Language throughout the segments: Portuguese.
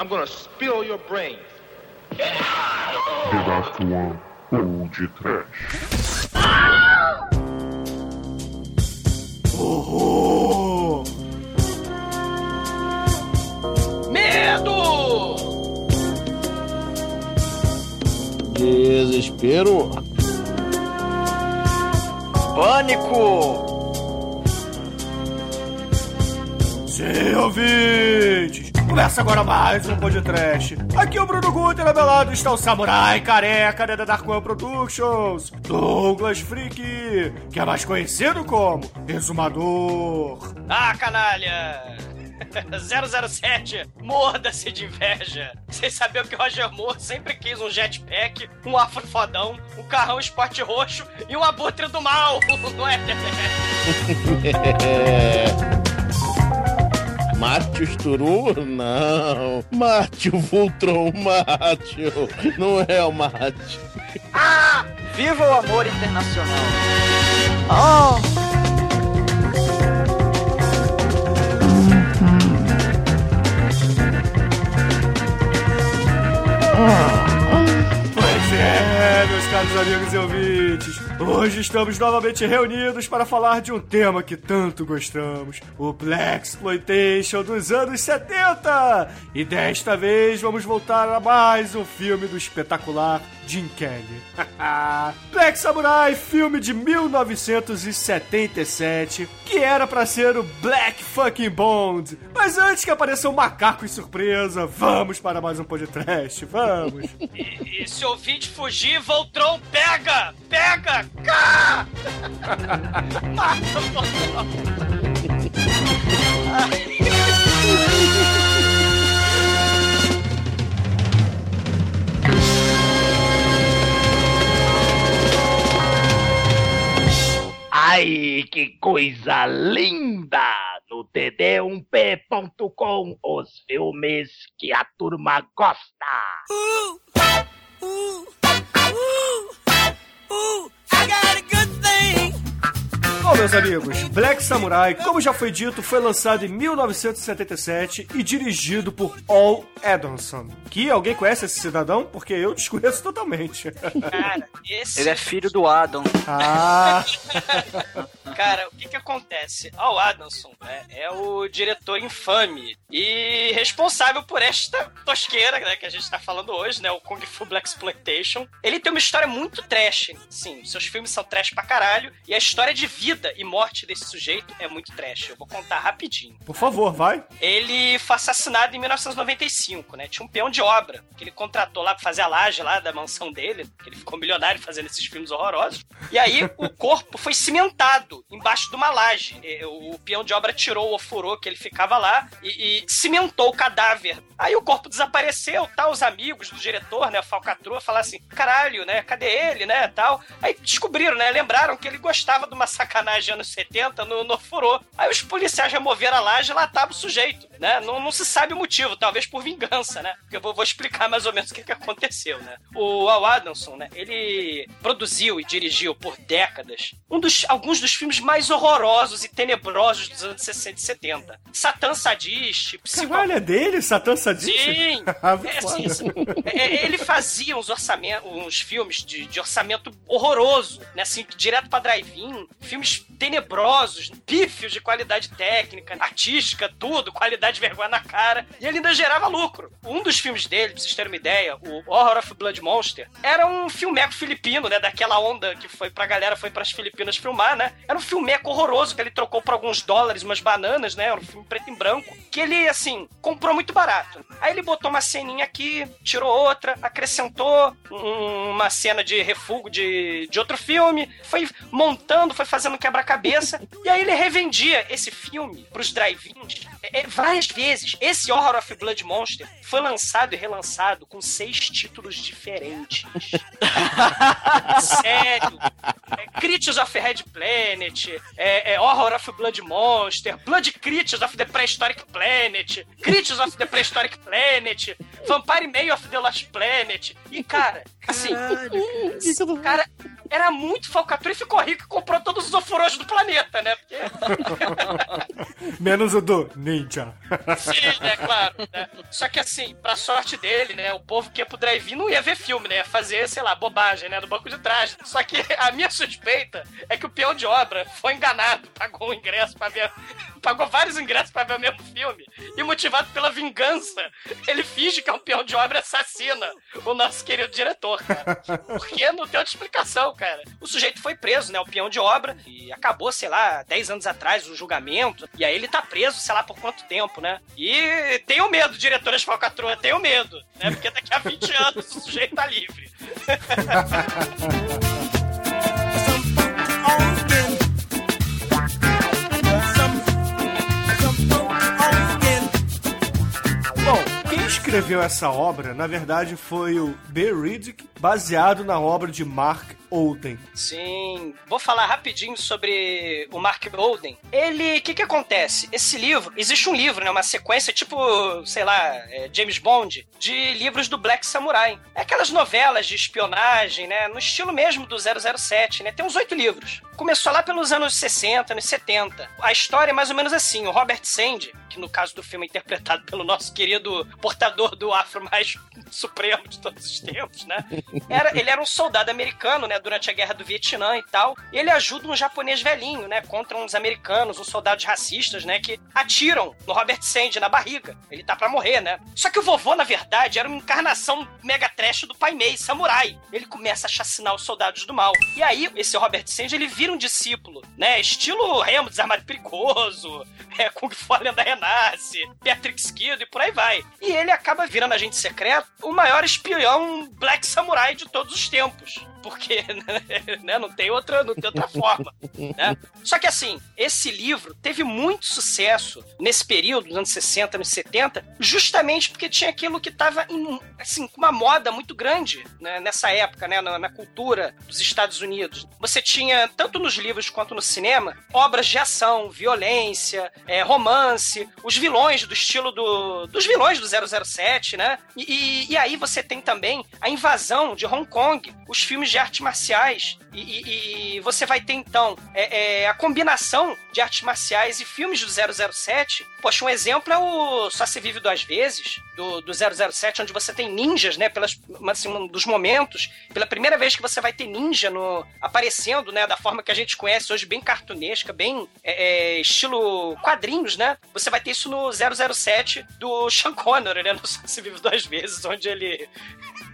I'm gonna spill your brains. Pedaço 1 ou de trash. Horror! Medo! Desespero. Pânico! Sim, ouvintes! Começa agora mais um podcast. Aqui é o Bruno Guter, lado está o samurai careca da Dark One Productions, Douglas Freak, que é mais conhecido como Exumador. Ah, canalha! 007, morda-se de inveja. Vocês sabiam que o Roger Moore sempre quis um jetpack, um afro fodão, um carrão esporte roxo e um abutre do mal, não é? Mate o Sturu? Não. Mate o Voltron, mate. Não é o mate. Ah! Viva o amor internacional! É, meus caros amigos e ouvintes. Hoje estamos novamente reunidos para falar de um tema que tanto gostamos: o Black Exploitation dos anos 70. E desta vez vamos voltar a mais um filme do espetacular Jim Kelly. Black Samurai, filme de 1977, que era pra ser o Black Fucking Bond. Mas antes que apareça um macaco em surpresa, vamos para mais um podcast, vamos. E, e se ouvinte fugir, Voltron pega! Pega! Cá! Mata Voltron! Ai, que coisa linda! No td1p.com, os filmes que a turma gosta. Bom, meus amigos, Black Samurai, como já foi dito, foi lançado em 1977 e dirigido por Al Edonson. Que alguém conhece esse cidadão? Porque eu desconheço totalmente. Cara, esse. Ele é filho do Adam. Ah, Cara, o que que acontece? Al Adamson né, é o diretor infame e responsável por esta tosqueira né, que a gente tá falando hoje, né? O Kung Fu Black Exploitation. Ele tem uma história muito trash. Sim, seus filmes são trash pra caralho. E a história de vida e morte desse sujeito é muito trash. Eu vou contar rapidinho. por favor, vai. Ele foi assassinado em 1995, né? Tinha um peão de obra que ele contratou lá pra fazer a laje lá da mansão dele, que ele ficou milionário fazendo esses filmes horrorosos. E aí o corpo foi cimentado embaixo de uma laje. O peão de obra tirou o ofurô que ele ficava lá e, e cimentou o cadáver. Aí o corpo desapareceu, tá? Os amigos do diretor, né? Falcatrua, falaram assim: caralho, né? Cadê ele, né? Tal. Aí descobriram, né? Lembraram que ele gostava de uma sacanagem anos 70 no, no ofurô. Aí os policiais removeram a laje e lá tava o sujeito, né? Não, não se sabe o motivo, talvez por vingança, né? Porque eu vou, vou explicar mais ou menos o que, que aconteceu, né? O Al Adamson, né? Ele produziu e dirigiu por décadas um dos, alguns dos filmes mais horrorosos e tenebrosos dos anos 60 e 70. Satã Sadiste. Caralho, é dele? Satã Sadiste? Sim! Ah, É, foda. assim, assim, é, ele fazia uns orçamentos, uns filmes de, de orçamento horroroso, né? Assim, direto pra drive-in, filmes tenebrosos, pífios de qualidade técnica, artística, tudo, qualidade de vergonha na cara, e ele ainda gerava lucro. Um dos filmes dele, pra vocês terem uma ideia, o Horror of Blood Monster, era um filmeco filipino, né? Daquela onda que foi pra galera, foi pras Filipinas filmar, né? Era um filmeco horroroso que ele trocou por alguns dólares, umas bananas, né? Um filme preto e branco, que ele, assim, comprou muito barato. Aí ele botou uma ceninha aqui, tirou outra, acrescentou um- uma cena de refúgio de, de outro filme, foi montando, foi fazendo quebra-cabeça, e aí ele revendia esse filme pros drive-ins é, é, várias vezes. Esse Horror of Blood Monster foi lançado e relançado com seis títulos diferentes. Sério. É, Creatures of Red Planet, é, é Horror of Blood Monster, Blood Creatures of the Prehistoric Planet, Creatures of the Prehistoric Planet, Vampire May of the Lost Planet. E, cara, assim, cara, era muito falcatrua e ficou rico e comprou todos os ofurôs do planeta, né? Porque... Menos o do Ninja. Sim, né, claro. Né? Só que assim, pra sorte dele, né, o povo que ia pro drive-in não ia ver filme, né? Ia fazer, sei lá, bobagem, né, no banco de trás. Só que a minha suspeita é que o peão de obra foi enganado, pagou o ingresso pra ver... Pagou vários ingressos pra ver o mesmo filme. E motivado pela vingança, ele finge que é um peão de obra assassina o nosso querido diretor, cara. Porque não tem outra explicação, cara. O sujeito foi preso, né, o peão de obra, e acabou, sei lá, 10 anos atrás o julgamento. E aí ele tá preso, sei lá por quanto tempo, né? E tenho medo, diretora de falcatrua, tenho medo, né? Porque daqui a 20 anos o sujeito tá livre. escreveu essa obra, na verdade, foi o B. Riddick, baseado na obra de Mark Olden. Sim, vou falar rapidinho sobre o Mark Olden. Ele, o que que acontece? Esse livro, existe um livro, né, uma sequência tipo, sei lá, é, James Bond, de livros do Black Samurai. É aquelas novelas de espionagem, né, no estilo mesmo do 007, né? Tem uns oito livros. Começou lá pelos anos 60, anos 70. A história é mais ou menos assim, o Robert Sandy, que no caso do filme é interpretado pelo nosso querido portador do afro mais supremo de todos os tempos, né? Era, ele era um soldado americano, né, durante a guerra do Vietnã e tal, e ele ajuda um japonês velhinho, né, contra uns americanos, uns soldados racistas, né, que atiram no Robert Sandy na barriga. Ele tá pra morrer, né? Só que o vovô, na verdade, era uma encarnação mega trash do Pai Mei, samurai. Ele começa a chacinar os soldados do mal. E aí, esse Robert Sandy, ele vira um discípulo, né, estilo Remo, Desarmado Perigoso, é, Kung Fu a Renasce, Patrick Skid e por aí vai. E ele acaba virando agente secreto, o maior espião Black Samurai de todos os tempos porque né, não tem outra, não tem outra forma. Né? Só que assim, esse livro teve muito sucesso nesse período, nos anos 60, anos 70, justamente porque tinha aquilo que estava assim, com uma moda muito grande né, nessa época, né, na, na, cultura dos Estados Unidos. Você tinha, tanto nos livros quanto no cinema, obras de ação, violência, é, romance, os vilões do estilo do, dos vilões do 007, né? E, e, e aí você tem também a invasão de Hong Kong, os filmes de artes marciais. E, e, e você vai ter, então, é, é, a combinação de artes marciais e filmes do 007. Poxa, um exemplo é o Só Se Vive Duas Vezes, do, do 007, onde você tem ninjas, né? Pelas, assim, um dos momentos. Pela primeira vez que você vai ter ninja no, aparecendo, né? Da forma que a gente conhece hoje, bem cartunesca, bem é, é estilo quadrinhos, né? Você vai ter isso no 007 do Sean Connery, né? No Só Se Vive Duas Vezes, onde ele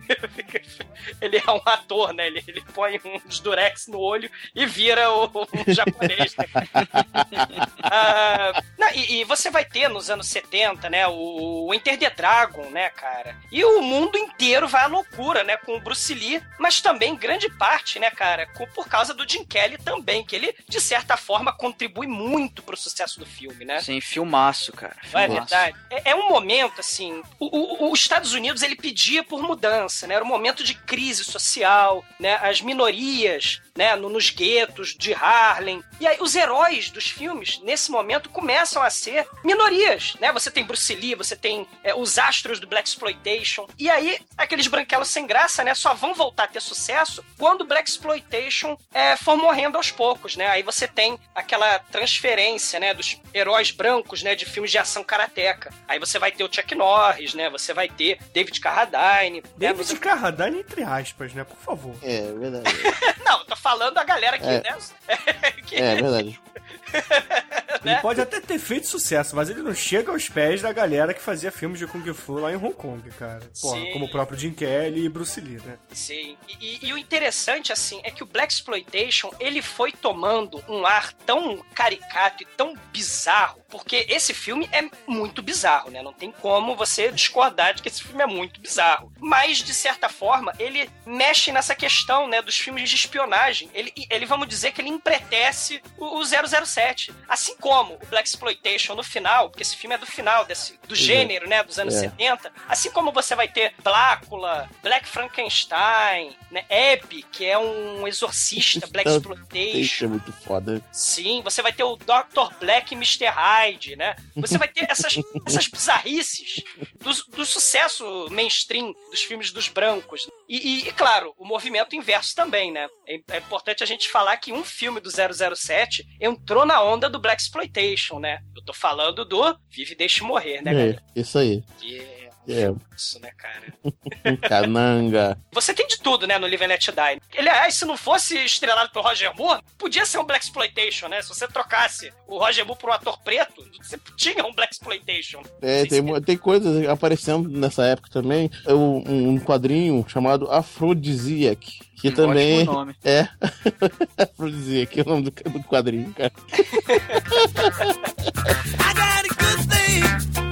ele é um ator, né? Ele, ele põe uns durex no olho e vira o, o japonês. Né? ah, não, e, e, você vai ter nos anos 70, né? O, o Enter the Dragon, né, cara? E o mundo inteiro vai à loucura, né? Com o Bruce Lee, mas também grande parte, né, cara? Com, por causa do Jim Kelly também, que ele, de certa forma, contribui muito pro sucesso do filme, né? Sim, filmaço, cara. Filmaço. Não é verdade? É, é um momento, assim. O, o, os Estados Unidos, ele pedia por mudança, né? Era um momento de crise social, né? As minorias, né? No, nos guetos de Harlem. E aí, os heróis dos filmes, nesse momento, começam a ser minorias, né? Você tem Bruce Lee, você tem é, os astros do Black Exploitation. E aí, aqueles branquelos sem graça, né? Só vão voltar a ter sucesso quando o Black Exploitation é, for morrendo aos poucos, né? Aí você tem aquela transferência, né? Dos heróis brancos, né? De filmes de ação karateca. Aí você vai ter o Chuck Norris, né? Você vai ter David Carradine. David né? você... Carradine, entre aspas, né? Por favor. É, verdade. Não, tô falando a galera aqui, É. né? que... É, verdade. Ele né? pode até ter feito sucesso, mas ele não chega aos pés da galera que fazia filmes de Kung Fu lá em Hong Kong, cara. Porra, Sim. como o próprio Jim Kelly e Bruce Lee, né? Sim. E, e- e o interessante, assim, é que o Black Exploitation, ele foi tomando um ar tão caricato e tão bizarro, porque esse filme é muito bizarro, né? Não tem como você discordar de que esse filme é muito bizarro. Mas, de certa forma, ele mexe nessa questão, né, dos filmes de espionagem. Ele, ele vamos dizer que ele empretece o, o 007. Assim como o Black Exploitation no final, porque esse filme é do final, desse, do gênero, né, dos anos É. 70. Assim como você vai ter Blácula, Black Frankenstein, né, Abby, que é um exorcista, Black Exploitation. é muito foda. Sim, você vai ter o Dr. Black e Mr. Hyde, né? Você vai ter essas, essas bizarrices do, do sucesso mainstream dos filmes dos brancos. E, e, claro, o movimento inverso também, né? É, é, importante a gente falar que um filme do 007 entrou na onda do Black Exploitation, né? Eu tô falando do Vive e Deixe Morrer, né, É, galera? isso aí. É, Isso, né, cara? cananga. Você tem de tudo, né, no Live and Let Die. Aliás, se não fosse estrelado pelo Roger Moore, podia ser um Black Exploitation, né? Se você trocasse o Roger Moore por um ator preto, você tinha um Black Exploitation. É, tem, tem coisas aparecendo nessa época também. É um, um quadrinho chamado Aphrodisiac. Que também. Ótimo nome. É. Aphrodisiac é o nome do, do quadrinho, cara. I got a good thing.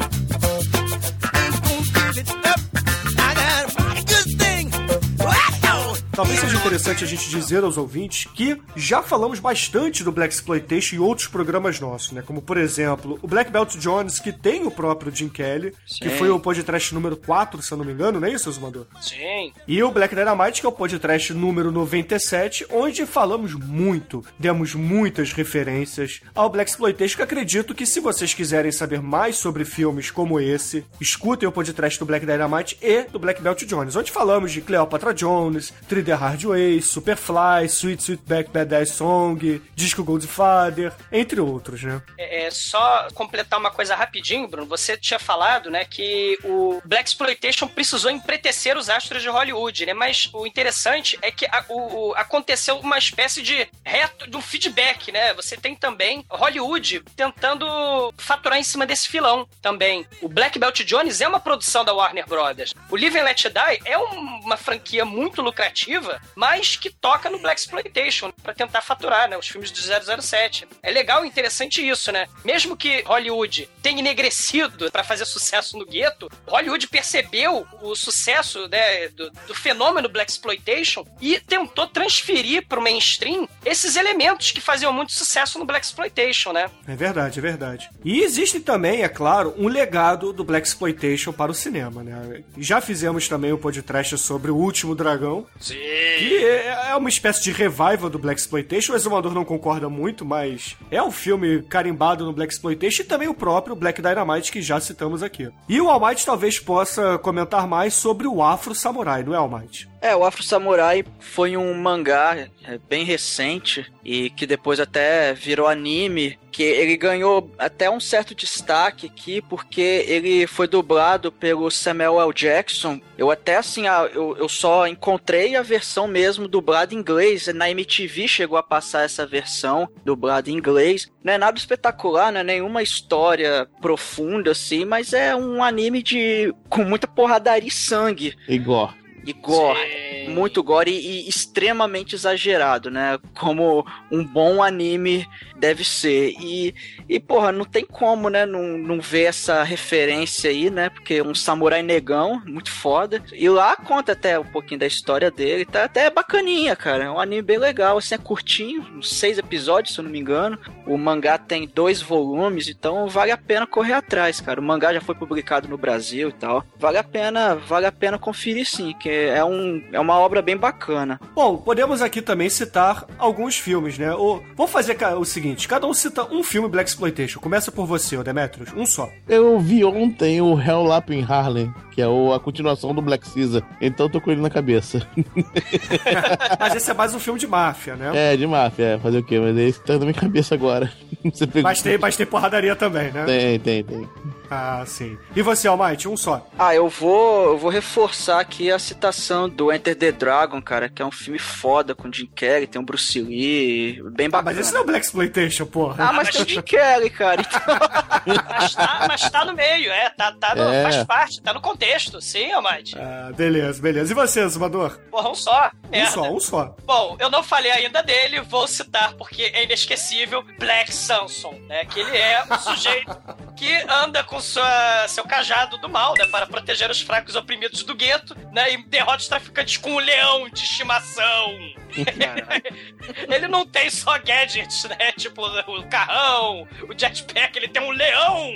Talvez seja interessante a gente dizer aos ouvintes que já falamos bastante do Black Exploitation em outros programas nossos, né? Como, por exemplo, o Black Belt Jones, que tem o próprio Jim Kelly, que Sim. foi o podcast número 4, se eu não me engano, não é isso, Zumador? Sim. E o Black Dynamite, que é o podcast número 97, onde falamos muito, demos muitas referências ao Black Exploitation, que acredito que se vocês quiserem saber mais sobre filmes como esse, escutem o podcast do Black Dynamite e do Black Belt Jones, onde falamos de Cleopatra Jones, 3D Hard Way, Superfly, Sweet Sweetback Badass Song, Disco Goldfather, entre outros, né? É, é, só completar uma coisa rapidinho, Bruno. Você tinha falado, né, que o Black Exploitation precisou empretecer os astros de Hollywood, né? Mas o interessante é que a- o, o- aconteceu uma espécie de reto, um feedback, né? Você tem também Hollywood tentando faturar em cima desse filão também. O Black Belt Jones é uma produção da Warner Brothers. O Live and Let Die é um- uma franquia muito lucrativa, mas que toca no Black Exploitation para tentar faturar, né? Os filmes do 007. É legal e interessante isso, né? Mesmo que Hollywood tenha enegrecido para fazer sucesso no gueto, Hollywood percebeu o sucesso né, do, do fenômeno Black Exploitation e tentou transferir para o mainstream esses elementos que faziam muito sucesso no Black Exploitation, né? É verdade, é verdade. E existe também, é claro, um legado do Black Exploitation para o cinema, né? Já fizemos também um podcast sobre o Último Dragão, Sim. Que é é uma espécie de revival do Black Exploitation. O Exumador não concorda muito, mas é um filme carimbado no Black Exploitation e também o próprio Black Dynamite que já citamos aqui. E o Almighty talvez possa comentar mais sobre o Afro Samurai, não é, Almighty? É, o Afro Samurai foi um mangá é, bem recente e que depois até virou anime, que ele ganhou até um certo destaque aqui porque ele foi dublado pelo Samuel L. Jackson. Eu até assim, ah, eu, eu só encontrei a versão mesmo dublada em inglês, na MTV chegou a passar essa versão dublada em inglês. Não é nada espetacular, não é nenhuma história profunda assim, mas é um anime de com muita porradaria e sangue Igor. E gore. Sim. Muito gore e, e extremamente exagerado, né? Como um bom anime deve ser. E, e porra, não tem como, né? Não, não ver essa referência aí, né? Porque um samurai negão, muito foda. E lá conta até um pouquinho da história dele. Tá até bacaninha, cara. É um anime bem legal, assim, é curtinho, uns seis episódios, se eu não me engano. O mangá tem dois volumes, então vale a pena correr atrás, cara. O mangá já foi publicado no Brasil e tal. Vale a pena, vale a pena conferir sim, que é, um, é uma obra bem bacana. Bom, podemos aqui também citar alguns filmes, né? O, vamos fazer o seguinte: cada um cita um filme Black Exploitation. Começa por você, ô Demetrius, um só. Eu vi ontem o Hell Lap in Harlem, que é o- a continuação do Black Caesar. Então tô com ele na cabeça. Mas esse é mais um filme de máfia, né? É, de máfia, é, fazer o quê? Mas é isso que tá na minha cabeça agora. Mas tem, mas tem porradaria também, né? Tem, tem, tem. Ah, sim. E você, Almighty, um só. Ah, eu vou, eu vou reforçar aqui a citação do Enter the Dragon, cara, que é um filme foda com Jim Carrey, tem o Bruce Lee, bem Ah, bacana. mas esse não é Black Exploitation, porra. Ah, mas tem o Jim Carrey, cara. Então... Mas tá, mas tá no meio, é. Tá, tá no, É. Faz parte, tá no contexto. Sim, Almighty. Ah, beleza, beleza. E você, Zumador? Porra, um só. Um Merda. só, um só. Bom, eu não falei ainda dele, vou citar porque é inesquecível Black Samson, né? Que ele é um sujeito que anda com sua, seu cajado do mal, né? Para proteger os fracos oprimidos do gueto, né? E derrota os traficantes com um leão de estimação. ele não tem só gadgets, né? Tipo o carrão, o jetpack, ele tem um leão.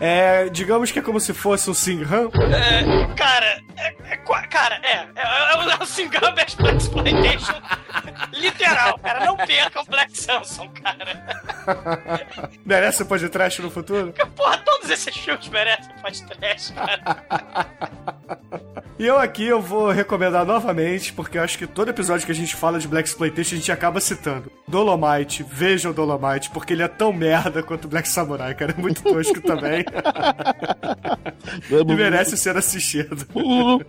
É, digamos que é como se fosse um Singhan. É, cara, é, é Cara, é. É, é, o- é o Singamba Black Exploitation literal, cara. Não percam Black Samson, cara. Merece o podcast no futuro? Porra, todos esses filmes merecem podcast, cara. E eu aqui eu vou recomendar novamente, porque eu acho que todo episódio que a gente fala de Black Exploitation a gente acaba citando. Dolomite, vejam Dolomite, porque ele é tão merda quanto Black Samurai, cara. É muito tosco também. e merece ser assistido.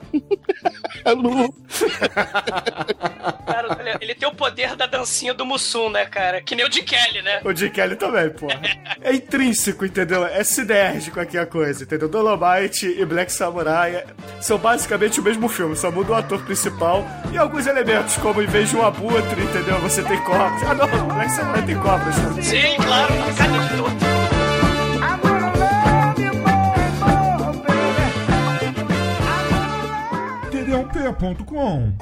Cara, ele, ele tem o poder da dancinha do Mussum, né, cara? Que nem o de Kelly, né? O Jim Kelly também, porra. É intrínseco, entendeu? É sinérgico aqui a coisa, entendeu? Dolomite e Black Samurai é- são basicamente o mesmo filme, só muda o ator principal e alguns elementos, como em vez de um abutre, entendeu? Você tem cobras. Ah, não, Black Samurai tem cobras. né? Sim, claro, cadê de tudo? td1p.com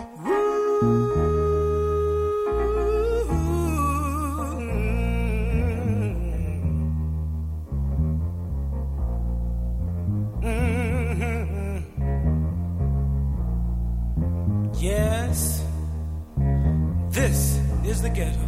Yes, this is the ghetto.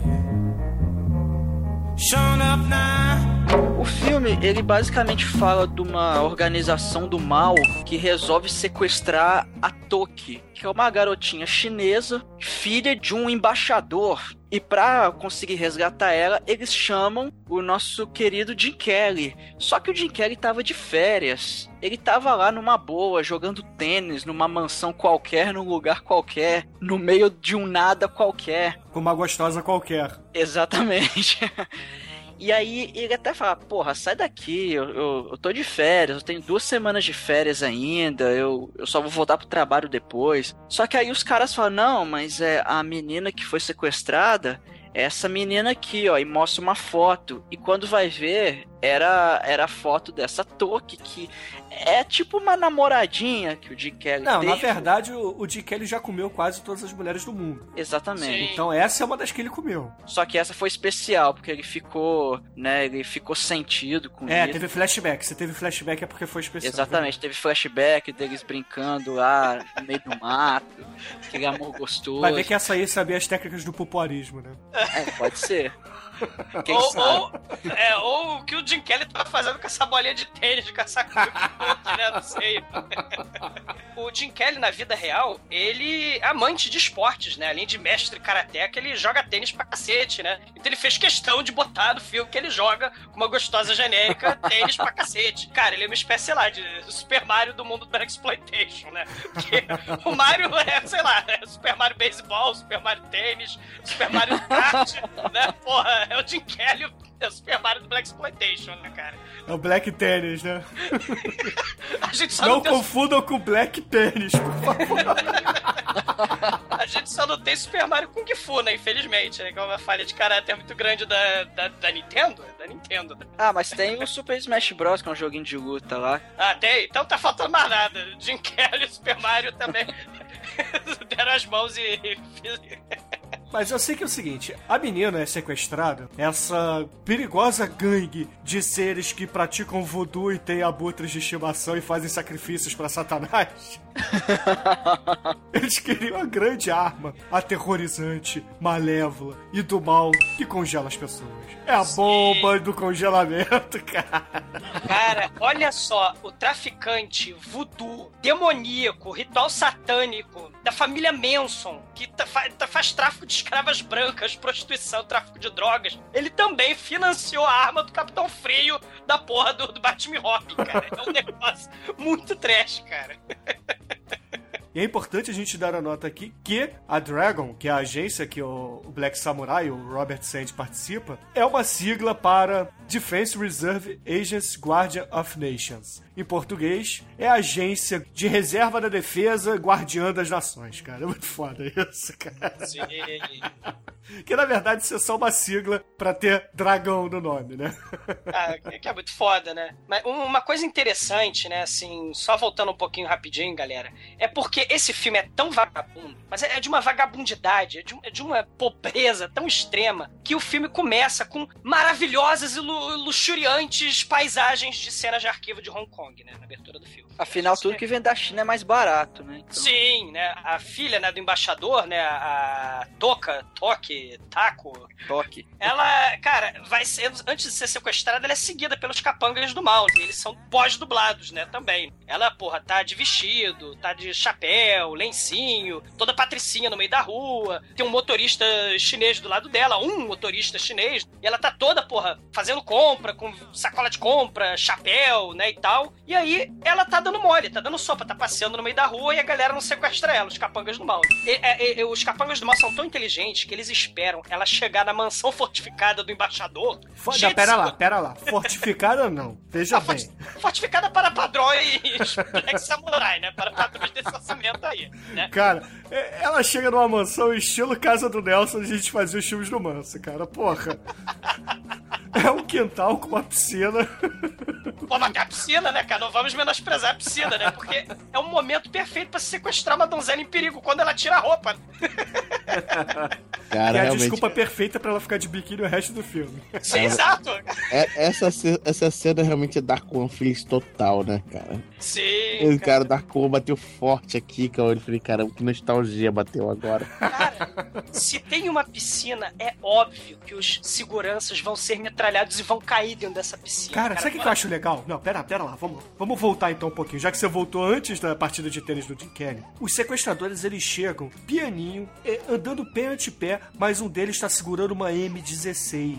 Shown up now. O filme, ele basicamente fala de uma organização do mal que resolve sequestrar a Toki, que é uma garotinha chinesa, filha de um embaixador. E pra conseguir resgatar ela, eles chamam o nosso querido Jim Kelly. Só que o Jim Kelly tava de férias. Ele tava lá numa boa, jogando tênis numa mansão qualquer, num lugar qualquer, no meio de um nada qualquer. Com uma gostosa qualquer. Exatamente. E aí ele até fala, porra, sai daqui, eu, eu, eu tô de férias, eu tenho duas semanas de férias ainda, eu, eu só vou voltar pro trabalho depois. Só que aí os caras falam, não, mas é a menina que foi sequestrada, é essa menina aqui, ó, e mostra uma foto. E quando vai ver, era, era a foto dessa Toki, que é tipo uma namoradinha que o Jim Kelly Não, teve. na verdade, o, o Jim Kelly já comeu quase todas as mulheres do mundo. Exatamente. Sim. Então essa é uma das que ele comeu. Só que essa foi especial, porque ele ficou, né, ele ficou sentido com É, isso. teve flashback. Se teve flashback é porque foi especial. Exatamente, teve flashback deles brincando lá no meio do mato, aquele amor gostoso. Vai ver que essa aí sabia as técnicas do pupoarismo, né? É, pode ser. Quem Ou, sabe? ou, é, ou o que o Jim Kelly tá fazendo com essa bolinha de tênis de caçar coco, né? Não sei. o Jim Kelly, na vida real, ele é amante de esportes, né? Além de mestre karateca, ele joga tênis pra cacete, né? Então ele fez questão de botar no filme que ele joga com uma gostosa genérica tênis pra cacete. Cara, ele é uma espécie, sei lá, de Super Mario do mundo da Exploitation, né? Porque o Mario é, sei lá, é Super Mario Baseball, Super Mario Tênis, Super Mario Kart, né? Porra, é o Jim Kelly, é o Super Mario do Black Exploitation, né, cara? É o Black Tennis, né? A gente só Não não, tem, confundam com Black Tennis, por favor. a gente só não tem Super Mario Kung Fu, né? Infelizmente, né? Que é uma falha de caráter muito grande da, da, da Nintendo. É Da Nintendo. Ah, mas tem o Super Smash Bros, que é um joguinho de luta lá. Ah, tem? Então tá faltando mais nada. Jim Kelly e Super Mario também deram as mãos e... Mas eu sei que é o seguinte, a menina é sequestrada, essa perigosa gangue de seres que praticam voodoo e têm abutres de estimação e fazem sacrifícios pra Satanás. Eles queriam a grande arma, aterrorizante, malévola e do mal que congela as pessoas. É a bomba do congelamento, cara. Cara, olha só, o traficante voodoo, demoníaco, ritual satânico da família Manson, que tá- tá- faz tráfico de escravas brancas, prostituição, tráfico de drogas, ele também financiou a arma do Capitão Frio da porra do, do Batman Robin, cara. É um negócio muito trash, cara. E é importante a gente dar a nota aqui que a Dragon, que é a agência que o o Black Samurai, o Robert Sand participa, é uma sigla para Defense Reserve Agents Guardian of Nations. Em português, é a agência de reserva da defesa guardiã das nações, cara. É muito foda isso, cara. Sim. Que na verdade isso é só uma sigla pra ter dragão no nome, né? Ah, que é muito foda, né? Mas um- uma coisa interessante, né, assim, só voltando um pouquinho rapidinho, galera, é porque esse filme é tão vagabundo, mas é é de uma vagabundidade, é de, é de uma pobreza tão extrema, que o filme começa com maravilhosas e lu- luxuriantes paisagens de cenas de arquivo de Hong Kong, né, na abertura do filme. Afinal, tudo que vem da China é mais barato, né? Então, Sim, né? A filha né, do embaixador, né? A Toca, Toque, Taco, toque. ela, cara, vai ser. Antes de ser sequestrada, ela é seguida pelos capangas do mal. E eles são pós-dublados, né? Também. Ela, porra, tá de vestido, tá de chapéu, lencinho, toda patricinha no meio da rua. Tem um motorista chinês do lado dela, um motorista chinês. E ela tá toda, porra, fazendo compra, com sacola de compra, chapéu, né? E tal. E aí, ela tá dando mole, tá dando sopa, tá passeando no meio da rua e a galera não sequestra ela, os capangas do mal. E- é- é- os capangas do mal são tão inteligentes que eles esperam ela chegar na mansão fortificada do embaixador. Fo- cheia Não, pera lá, pera lá. Fortificada não. Veja Ah, bem. forti- Fortificada para padrões Black Samurai, né? Para padrões desse orçamento aí, né? Cara, é- ela chega numa mansão estilo Casa do Nelson, a gente fazia os filmes do Manso, cara. Porra. É um quintal com uma piscina. Pô, mas tem a piscina, né, cara? Não vamos menosprezar a piscina, né? Porque é um momento perfeito pra sequestrar uma donzela em perigo quando ela tira a roupa. Cara, é a desculpa perfeita pra ela ficar de biquíni o resto do filme. Sim, exato. é- essa, essa cena realmente é Dark One feliz total, né, cara? Sim. Esse cara Dark One bateu forte aqui, cara. Eu falei, cara, que nostalgia bateu agora. Cara, se tem uma piscina, é óbvio que os seguranças vão ser metralhados e vão cair dentro dessa piscina. Cara, sabe o que, que eu acho legal? Não, pera, pera lá, vamos, vamos voltar então um pouquinho. Já que você voltou antes da partida de tênis do Jim Kelly. Os sequestradores, eles chegam pianinho, eh, andando pé ante pé, mas um deles tá segurando uma M16.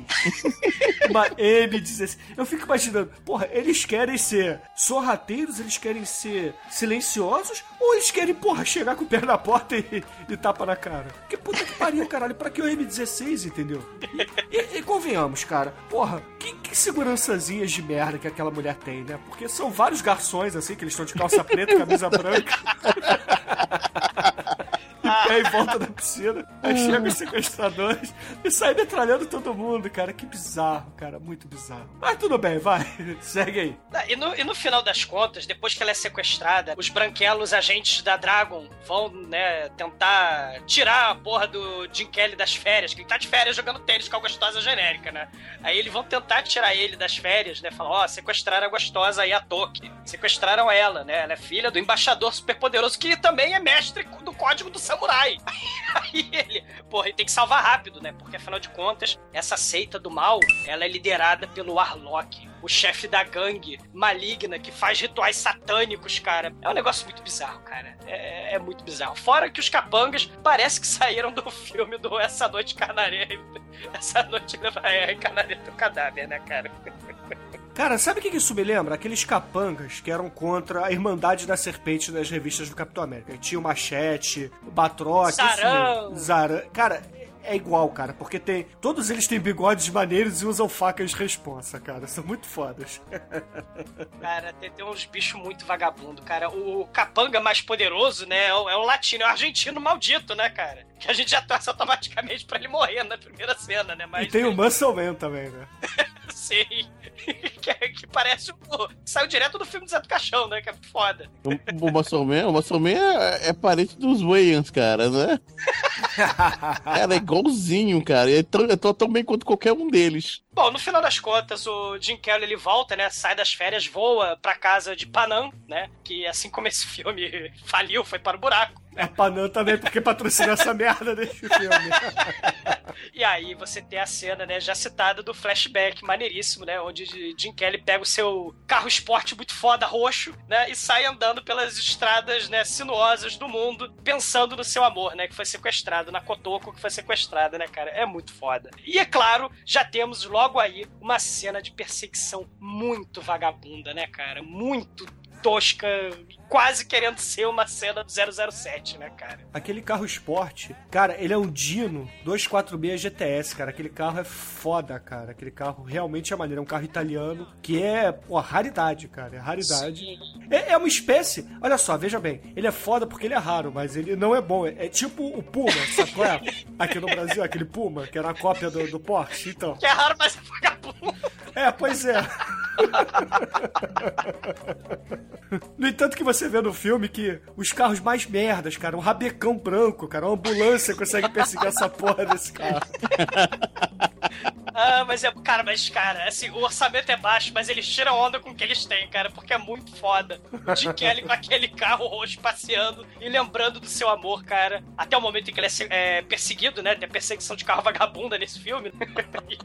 uma M16. Eu fico imaginando, porra, eles querem ser sorrateiros, eles querem ser silenciosos, ou eles querem, porra, chegar com o pé na porta e, e tapa na cara? Que puta que pariu, caralho, pra que o M16, entendeu? E, e- e convenhamos, cara, porra, que, que segurançazinhas de merda que aquela mulher tem, né? Porque são vários garçons, assim, que eles estão de calça preta e camisa branca. Em pé em volta da piscina. Aí chegam os sequestradores e saem metralhando todo mundo, cara. Que bizarro, cara. Muito bizarro. Mas tudo bem, vai. Segue aí. E no, e no final das contas, depois que ela é sequestrada, os branquelos agentes da Dragon vão, né, tentar tirar a porra do Jim Kelly das férias, que ele tá de férias jogando tênis com a gostosa genérica, né? Aí eles vão tentar tirar ele das férias, né? Falar, ó, sequestraram a gostosa aí, a Toki. Sequestraram ela, né? Ela é filha do embaixador superpoderoso, que também é mestre do código do samurai. Aí ele, porra, ele tem que salvar rápido, né? Porque afinal de contas, essa seita do mal, ela é liderada pelo Warlock, o chefe da gangue maligna que faz rituais satânicos, cara. É um negócio muito bizarro, cara. É, é muito bizarro. Fora que os capangas parece que saíram do filme do Essa Noite Canaré. Essa noite é, Canaré do cadáver, né, cara? Cara, sabe o que isso me lembra? Aqueles capangas que eram contra a Irmandade da Serpente das revistas do Capitão América. Tinha o Machete, o Batroc, Zarão. Cara, é igual, cara, porque tem. Todos eles têm bigodes maneiros e usam facas de responsa, cara. São muito fodas. Cara, tem, tem uns bichos muito vagabundo, cara. O capanga mais poderoso, né, é o, é o latino, é o argentino maldito, né, cara? Que a gente já torce automaticamente pra ele morrer na primeira cena, né? Mas E tem o Muscle Man também, né? Sim. que, que parece o. Saiu direto do filme do Zé do Caixão, né? Que é foda. O, o Massorman, o Massorman é, é parente dos Wayans, cara, né? Cara, é igualzinho, cara. É tão, é tão, bem quanto qualquer um deles. Bom, no final das contas, o Jim Kelly ele volta, né? Sai das férias, voa pra casa de Panam, né? Que assim como esse filme faliu, foi para o buraco. A Panam também, porque patrocinou essa merda desse filme. E aí você tem a cena, né, já citada do flashback maneiríssimo, né, onde Jim Kelly pega o seu carro esporte muito foda roxo, né, e sai andando pelas estradas, né, sinuosas do mundo, pensando no seu amor, né, que foi sequestrado, na Kotoko que foi sequestrada, né, cara, é muito foda. E é claro, já temos logo aí uma cena de perseguição muito vagabunda, né, cara, muito tosca, quase querendo ser uma cena do 007, né, cara? Aquele carro esporte, cara, ele é um Dino 246 GTS, cara. Aquele carro é foda, cara. Aquele carro realmente é maneiro. É um carro italiano que é, pô, raridade, cara. É raridade. É, é uma espécie. Olha só, veja bem. Ele é foda porque ele é raro, mas ele não é bom. É, é tipo o Puma, qual é? Aqui no Brasil, aquele Puma, que era a cópia do, do Porsche. Então. Que é raro, mas é vagabundo. É, pois é. No entanto, que você vê no filme que os carros mais merdas, cara, um rabecão branco, cara, uma ambulância consegue perseguir essa porra desse carro. Ah, mas é. Cara, mas, cara, assim, o orçamento é baixo, mas eles tiram onda com o que eles têm, cara, porque é muito foda. O Jim Kelly com aquele carro roxo passeando e lembrando do seu amor, cara. Até o momento em que ele é é, perseguido, né? Tem perseguição de carro vagabunda nesse filme.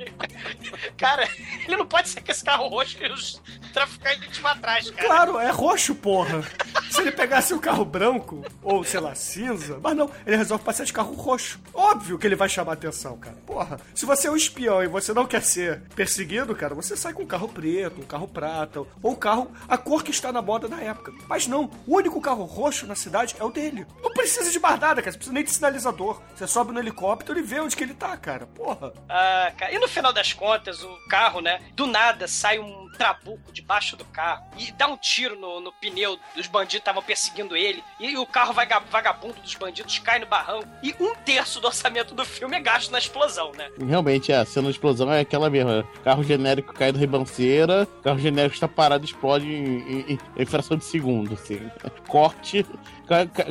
cara, ele não pode ser com esse carro roxo os traficantes vão atrás, cara. Claro, é roxo, porra. Se ele pegasse um carro branco, ou sei lá, cinza, mas não, ele resolve passear de carro roxo. Óbvio que ele vai chamar atenção, cara. Porra, se você é um espião e você não quer ser perseguido, cara, você sai com um carro preto, um carro prata, ou um carro, a cor que está na moda na época. Mas não, o único carro roxo na cidade é o dele. Não precisa de mais nada, cara, você precisa nem de sinalizador. Você sobe no helicóptero e vê onde que ele tá, cara. Porra. Ah, cara, e no final das contas, o carro, né? Do nada sai um trabuco debaixo do carro e dá um tiro no, no pneu dos bandidos que estavam perseguindo ele. E o carro vaga- vagabundo dos bandidos cai no barranco. E um terço do orçamento do filme é gasto na explosão, né? Realmente, a cena de explosão é aquela mesma. Carro genérico cai da ribanceira, carro genérico está parado explode em, em- em fração de segundo, assim. Corte,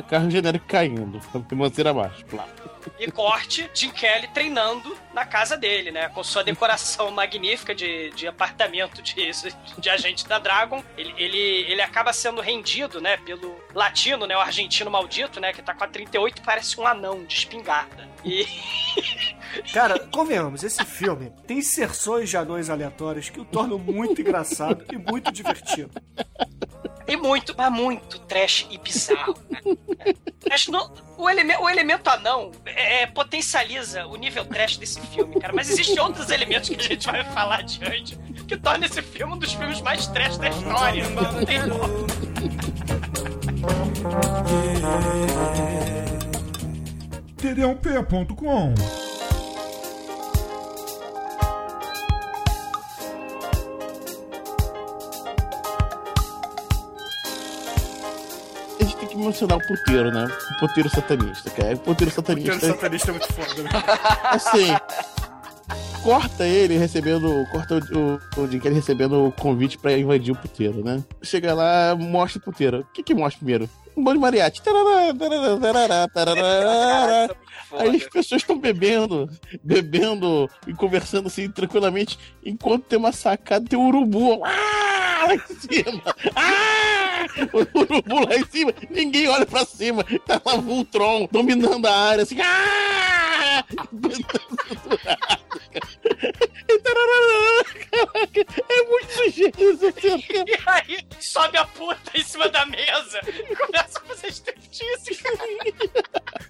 carro genérico caindo, ribanceira abaixo. Plá. E corte, Jim Kelly treinando na casa dele, né? Com sua decoração magnífica de, de apartamento de, de agente da Dragon. Ele, ele, ele acaba sendo rendido, né? Pelo latino, né? O argentino maldito, né? Que tá com a 38 e parece um anão de espingarda. E Cara, convenhamos, esse filme tem inserções de anões aleatórios que o tornam muito engraçado e muito divertido. E muito, mas muito trash e bizarro. né? Trash não- o, eleme- o elemento anão é, potencializa o nível trash desse filme, cara. Mas existem outros elementos que a gente vai falar adiante que tornam esse filme um dos filmes mais trash da história. Não tem como. td1p.com. A gente tem que mencionar o puteiro, né? O puteiro satanista, cara. O puteiro O satanista. satanista é muito foda, né? assim. Corta ele recebendo. Corta o, o, o Jim Kelly recebendo o convite pra invadir o puteiro, né? Chega lá, mostra o puteiro. O que que mostra primeiro? Um bando de mariachi. Tarará, tarará, tarará. Aí as pessoas estão bebendo, bebendo e conversando assim tranquilamente, enquanto tem uma sacada, tem um urubu lá, lá em cima. Ah! O urubu lá em cima, ninguém olha pra cima. Tá lá Voltron dominando a área assim. Ah! É muito sujeito cena. E aí sobe a puta em cima da mesa e começa a fazer striptease, cara.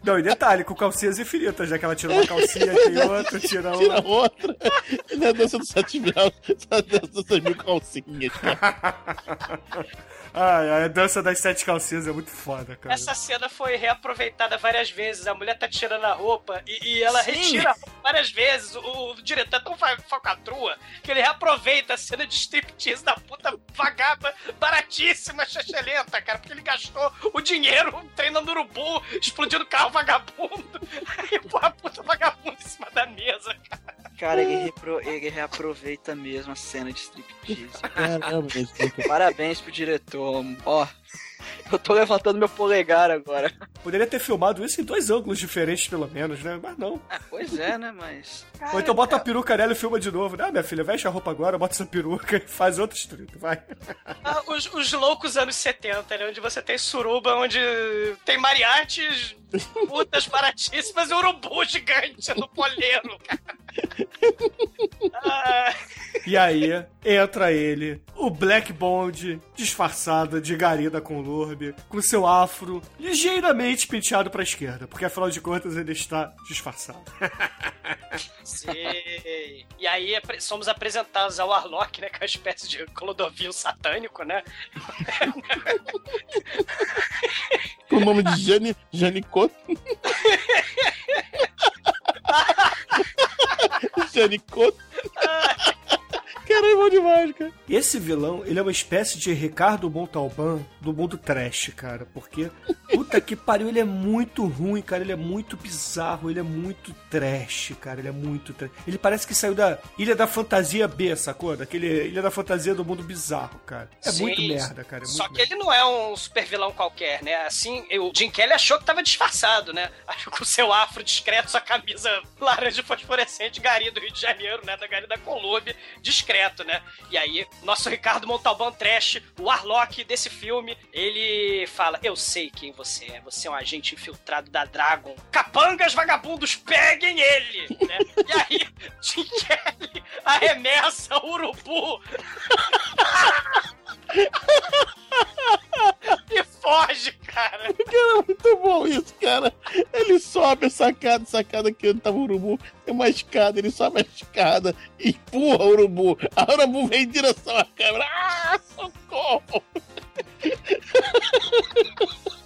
Não, e detalhe, com calcinhas infinitas, já que ela tira uma calcinha, tem outra, tira Tira uma. outra. Não é dança do sete mil, só dança das mil calcinhas. cara. Ai, ai, a dança das sete calcinhas é muito foda, cara. Essa cena foi reaproveitada várias vezes. A mulher tá tirando a roupa e, e ela Sim. retira a roupa várias vezes. O, o diretor é tão fa- falcatrua que ele reaproveita a cena de striptease da puta vagaba baratíssima, chachelenta, cara. Porque ele gastou o dinheiro treinando urubu, explodindo carro vagabundo. Aí, porra, a puta vagabunda em cima da mesa, cara. Cara, ele, repro- ele reaproveita mesmo a cena de striptease. Caramba, gente. Parabéns pro diretor. Ó, eu tô levantando meu polegar agora. Poderia ter filmado isso em dois ângulos diferentes, pelo menos, né? Mas não. Ah, pois é, né, mas... Ou então bota a peruca nela e filma de novo. Ah, minha filha, veste a roupa agora, bota essa peruca e faz outro strip, vai. Ah, os, os loucos anos 70, né? Onde você tem suruba, onde tem mariachis, putas baratíssimas e urubu gigante no poleiro, cara. Ah, E aí entra ele, o Black Bond, disfarçado de garida com Lurbe, com seu afro ligeiramente penteado pra esquerda, porque afinal de contas ele está disfarçado. sei. E aí somos apresentados ao Warlock, né? Que é uma espécie de Clodovil satânico, né? Com o nome de Jane, Jane Coto. Caralho, bom demais, cara. Esse vilão, ele é uma espécie de Ricardo Montalban do mundo trash, cara, porque puta que pariu, ele é muito ruim, cara, ele é muito bizarro, ele é muito trash, cara, ele é muito trash. Ele parece que saiu da Ilha da Fantasia B, sacou? Daquele Ilha da Fantasia do mundo bizarro, cara. É Sim, muito merda, cara, é muito Só que merda. ele não é um super vilão qualquer, né? Assim, o Jim Kelly achou que tava disfarçado, né? Achou com o seu afro discreto, sua camisa laranja fosforescente, gari do Rio de Janeiro, né? Da gari da Colômbia, discreto, né? E aí, nosso Ricardo Montalbán Trash, o Warlock desse filme, ele fala: Eu sei quem você é, você é um agente infiltrado da Dragon. Capangas vagabundos, peguem ele! né? E aí, Jim Kelly arremessa o urubu e foge, cara. Cara, muito bom isso, cara. Ele sobe a sacada, sacada que onde tava o urubu. Tem uma escada, ele sobe a escada e empurra o urubu. A urubu vem em direção à câmera. Ah, socorro!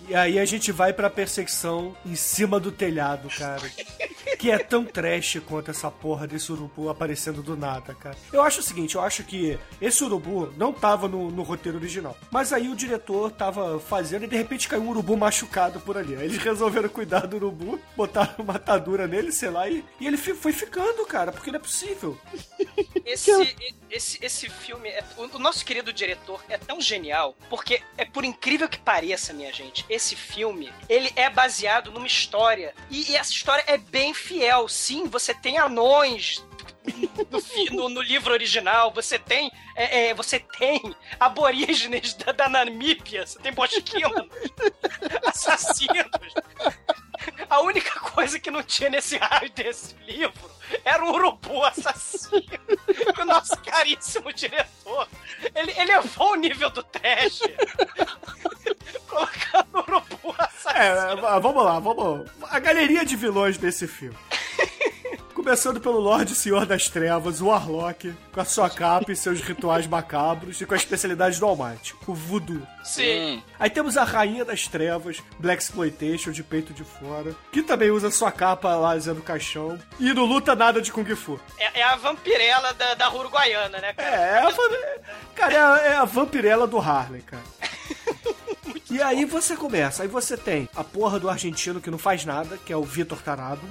E aí a gente vai pra perseguição em cima do telhado, cara. Que é tão trash quanto essa porra desse urubu aparecendo do nada, cara. Eu acho o seguinte, eu acho que esse urubu não tava no, no roteiro original. Mas aí o diretor tava fazendo e de repente caiu um urubu machucado por ali. Aí eles resolveram cuidar do urubu, botaram uma atadura nele, sei lá, e, e ele foi ficando, cara, porque não é possível. Esse, esse, esse filme, é- o, o nosso querido diretor é tão genial, porque é por incrível que pareça, minha gente, esse filme, ele é baseado numa história, e, e essa história é bem fiel. Sim, você tem anões no, no- livro original, você tem é, é, você tem aborígenes da, da Namíbia, você tem bosquinos, assassinos. A única coisa que não tinha nesse raio desse livro era o urubu assassino. O nosso caríssimo diretor, ele elevou o nível do trash. colocando o urubu assassino. É, vamos lá, vamos. A galeria de vilões desse filme. Começando pelo Lorde Senhor das Trevas, o Warlock, com a sua capa e seus rituais macabros, e com a especialidade do Almighty, o Voodoo. Sim. Aí temos a Rainha das Trevas, Black Exploitation, de peito de fora, que também usa sua capa lá dizendo caixão, e não luta nada de Kung Fu. É, é a vampirela da, da Uruguaiana, né, cara? É, é a, cara, é a, é a vampirela do Harley, cara. E aí você começa, aí você tem a porra do argentino que não faz nada, que é o Vitor Tarado.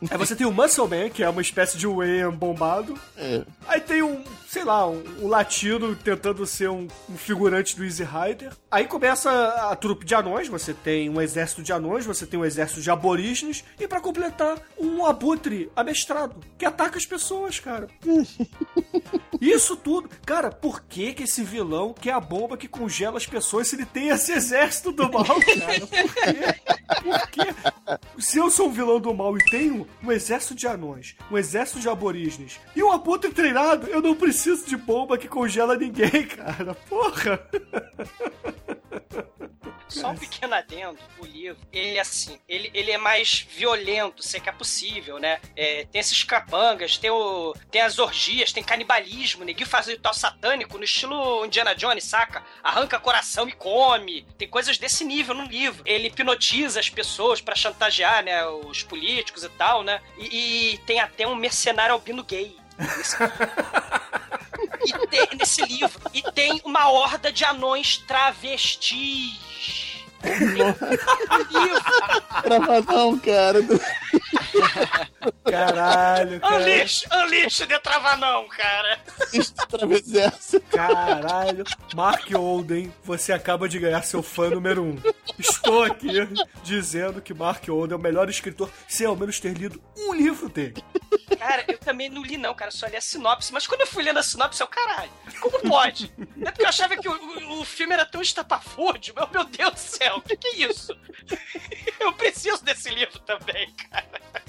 Aí você tem o Muscle Man, que é uma espécie de Wayne bombado. É. Aí tem um, sei lá, um, um latino tentando ser um, um figurante do Easy Rider. Aí começa a trupe de anões, você tem um exército de anões, você tem um exército de aborígenes. E pra completar, um abutre amestrado, que ataca as pessoas, cara. Isso tudo. Cara, por que que esse vilão quer a bomba que congela as pessoas se ele tem esse exército do mal, cara? Por quê? Por quê? Se eu sou um vilão do mal e tenho um exército de anões, um exército de aborígenes e um abutre treinado, eu não preciso de bomba que congela ninguém, cara. Porra! Só um pequeno adendo, o livro, ele é assim, ele, ele é mais violento, se é que é possível, né? É, tem esses capangas, tem, o, tem as orgias, tem canibalismo, neguinho faz ritual satânico no estilo Indiana Jones, saca? Arranca coração e come. Tem coisas desse nível no livro. Ele hipnotiza as pessoas pra chantagear, né? Os políticos e tal, né? E, e tem até um mercenário albino gay. e tem, nesse livro. E tem uma horda de anões travestis. Travadão, cara. Caralho, cara. Unleash, unleash de travanão, cara. Caralho. Mark Olden, você acaba de ganhar seu fã número um. Estou aqui dizendo que Mark Olden é o melhor escritor sem ao menos ter lido um livro dele. Cara, eu também não li não, cara, só li a sinopse. Mas quando eu fui lendo a sinopse, eu, caralho, como pode? É porque eu achava que o, o- o filme era tão estapafúrdio. Meu, meu Deus do céu, o que, que é isso? Eu preciso desse livro também, cara.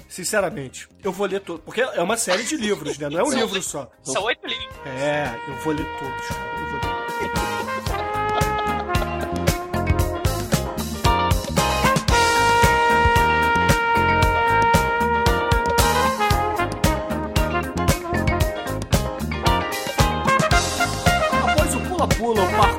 Sinceramente, eu vou ler todo. Porque é uma série de livros, né? Não é um livro só. São oito livros. É, eu vou ler todos. Eu vou ler. Após o pula-pula, o parkour,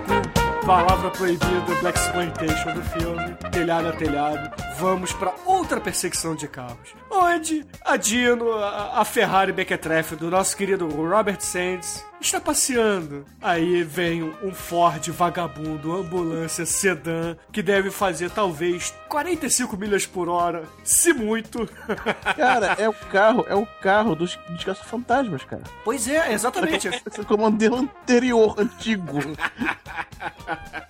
palavra proibida, Black Exploitation do filme, telhado a telhado, vamos pra outra perseguição de carros. Onde a Dino, a, Ferrari Mequetrefe do nosso querido Robert Sands, está passeando. Aí vem um Ford vagabundo, ambulância, sedã, que deve fazer talvez 45 milhas por hora, se muito. Cara, é o carro, é o carro dos, dos caça-fantasmas, cara. pois é, exatamente. Esse é o modelo anterior, antigo.